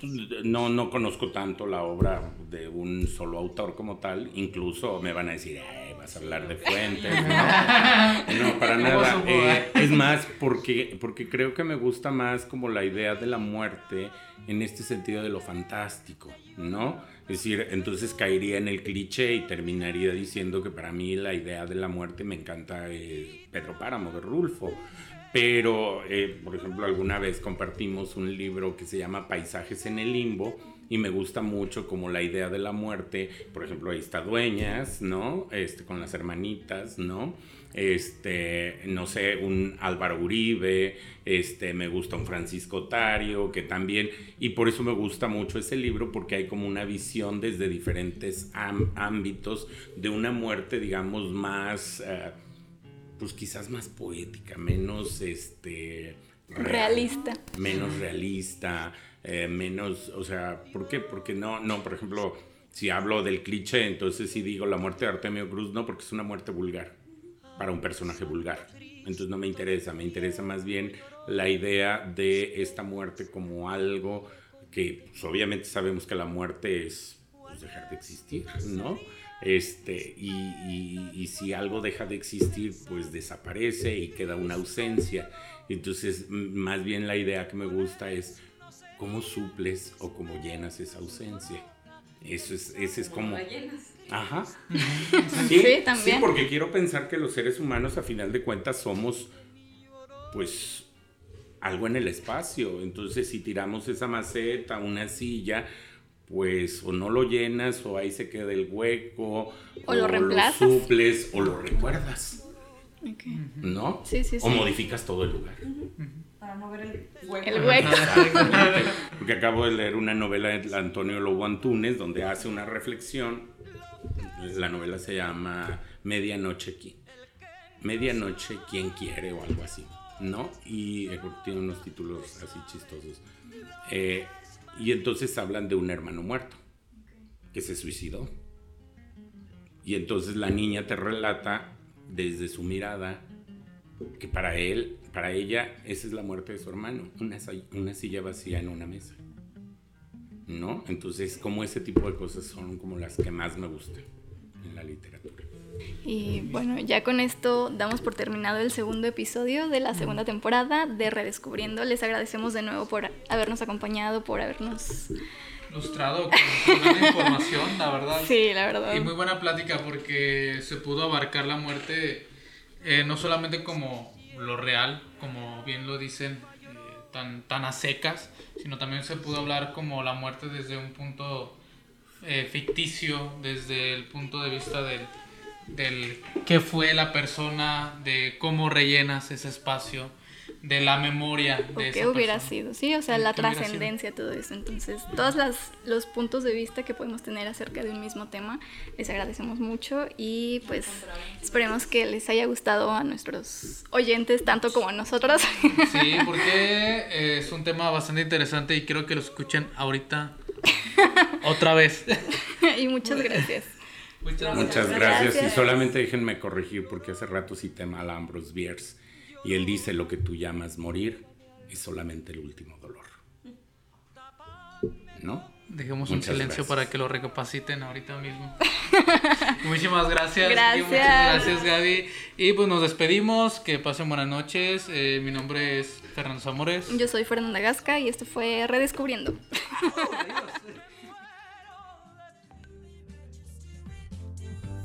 Speaker 5: pues, no, no conozco tanto la obra de un solo autor como tal. Incluso me van a decir, "Ay, vas a hablar de fuentes. No, no para nada. Eh, es más porque, porque creo que me gusta más como la idea de la muerte en este sentido de lo fantástico, ¿no? Es decir, entonces caería en el cliché y terminaría diciendo que para mí la idea de la muerte me encanta eh, Pedro Páramo de Rulfo. Pero, eh, por ejemplo, alguna vez compartimos un libro que se llama Paisajes en el Limbo y me gusta mucho como la idea de la muerte. Por ejemplo, ahí está Dueñas, ¿no? Este, con las hermanitas, ¿no? Este, no sé, un Álvaro Uribe, este, me gusta un Francisco Tario, que también, y por eso me gusta mucho ese libro, porque hay como una visión desde diferentes ámbitos de una muerte, digamos, más... eh, pues quizás más poética, menos este real,
Speaker 2: Realista.
Speaker 5: menos realista, eh, menos, o sea, ¿por qué? Porque no, no, por ejemplo, si hablo del cliché, entonces si digo la muerte de Artemio Cruz, no, porque es una muerte vulgar, para un personaje vulgar. Entonces no me interesa, me interesa más bien la idea de esta muerte como algo que pues, obviamente sabemos que la muerte es pues, dejar de existir, ¿no? Este, y, y- y si algo deja de existir, pues desaparece y queda una ausencia. Entonces, más bien la idea que me gusta es cómo suples o cómo llenas esa ausencia. Eso es, ese es como... Ajá.
Speaker 2: Sí, también.
Speaker 5: Sí, porque quiero pensar que los seres humanos, a final de cuentas, somos, pues, algo en el espacio. Entonces, si tiramos esa maceta, una silla, pues, o no lo llenas, o ahí se queda el hueco,
Speaker 2: O lo reemplazas.
Speaker 5: suples, o lo recuerdas,
Speaker 2: Ok.
Speaker 5: ¿no?
Speaker 2: Sí, sí,
Speaker 5: O
Speaker 2: sí.
Speaker 5: modificas todo el lugar.
Speaker 4: Para no ver el hueco.
Speaker 2: El hueco.
Speaker 5: Porque acabo de leer una novela de Antonio Lobo Antunes donde hace una reflexión. La novela se llama Medianoche qui- Medianoche quién quiere o algo así, ¿no? Y eh, tiene unos títulos así chistosos. Eh, y entonces hablan de un hermano muerto que se suicidó. Y entonces la niña te relata desde su mirada que para él, para ella, esa es la muerte de su hermano, una, una silla vacía en una mesa. ¿No? Entonces, como ese tipo de cosas son como las que más me gustan en la literatura.
Speaker 2: Y bueno, ya con esto damos por terminado el segundo episodio de la segunda temporada de Redescubriendo. Les agradecemos de nuevo por habernos acompañado, por habernos...
Speaker 3: Ilustrado con buena información, la verdad.
Speaker 2: Sí, la verdad.
Speaker 3: Y muy buena plática porque se pudo abarcar la muerte eh, no solamente como lo real, como bien lo dicen, eh, tan, tan a secas, sino también se pudo hablar como la muerte desde un punto eh, ficticio, desde el punto de vista del, del qué fue la persona, de cómo rellenas ese espacio, de la memoria de
Speaker 2: o qué hubiera sido, sí, o sea, la trascendencia, todo eso. Entonces, todos los puntos de vista que podemos tener acerca de un mismo tema, les agradecemos mucho y pues esperemos que les haya gustado a nuestros oyentes tanto como a nosotros.
Speaker 3: Sí, porque es un tema bastante interesante y quiero que lo escuchen ahorita otra vez.
Speaker 2: y muchas gracias.
Speaker 5: Muchas, gracias. Y solamente déjenme corregir porque hace rato cité mal a Ambrose Bierce y él dice lo que tú llamas morir es solamente el último dolor. ¿No?
Speaker 3: Dejemos un silencio para que lo recapaciten ahorita mismo. Muchísimas gracias.
Speaker 2: Gracias.
Speaker 3: muchas gracias, Gaby. Y pues nos despedimos. Que pasen buenas noches. Eh, mi nombre es Fernando Zamores.
Speaker 2: Yo soy Fernanda Gasca y esto fue Redescubriendo.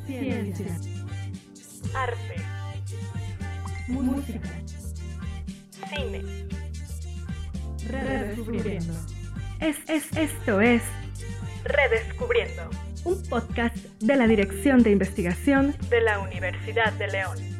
Speaker 1: Ciencia. Arte. Música. Cine. Redescubriendo. Es, es, esto es Redescubriendo, un podcast de la Dirección de Investigación de la Universidad de León.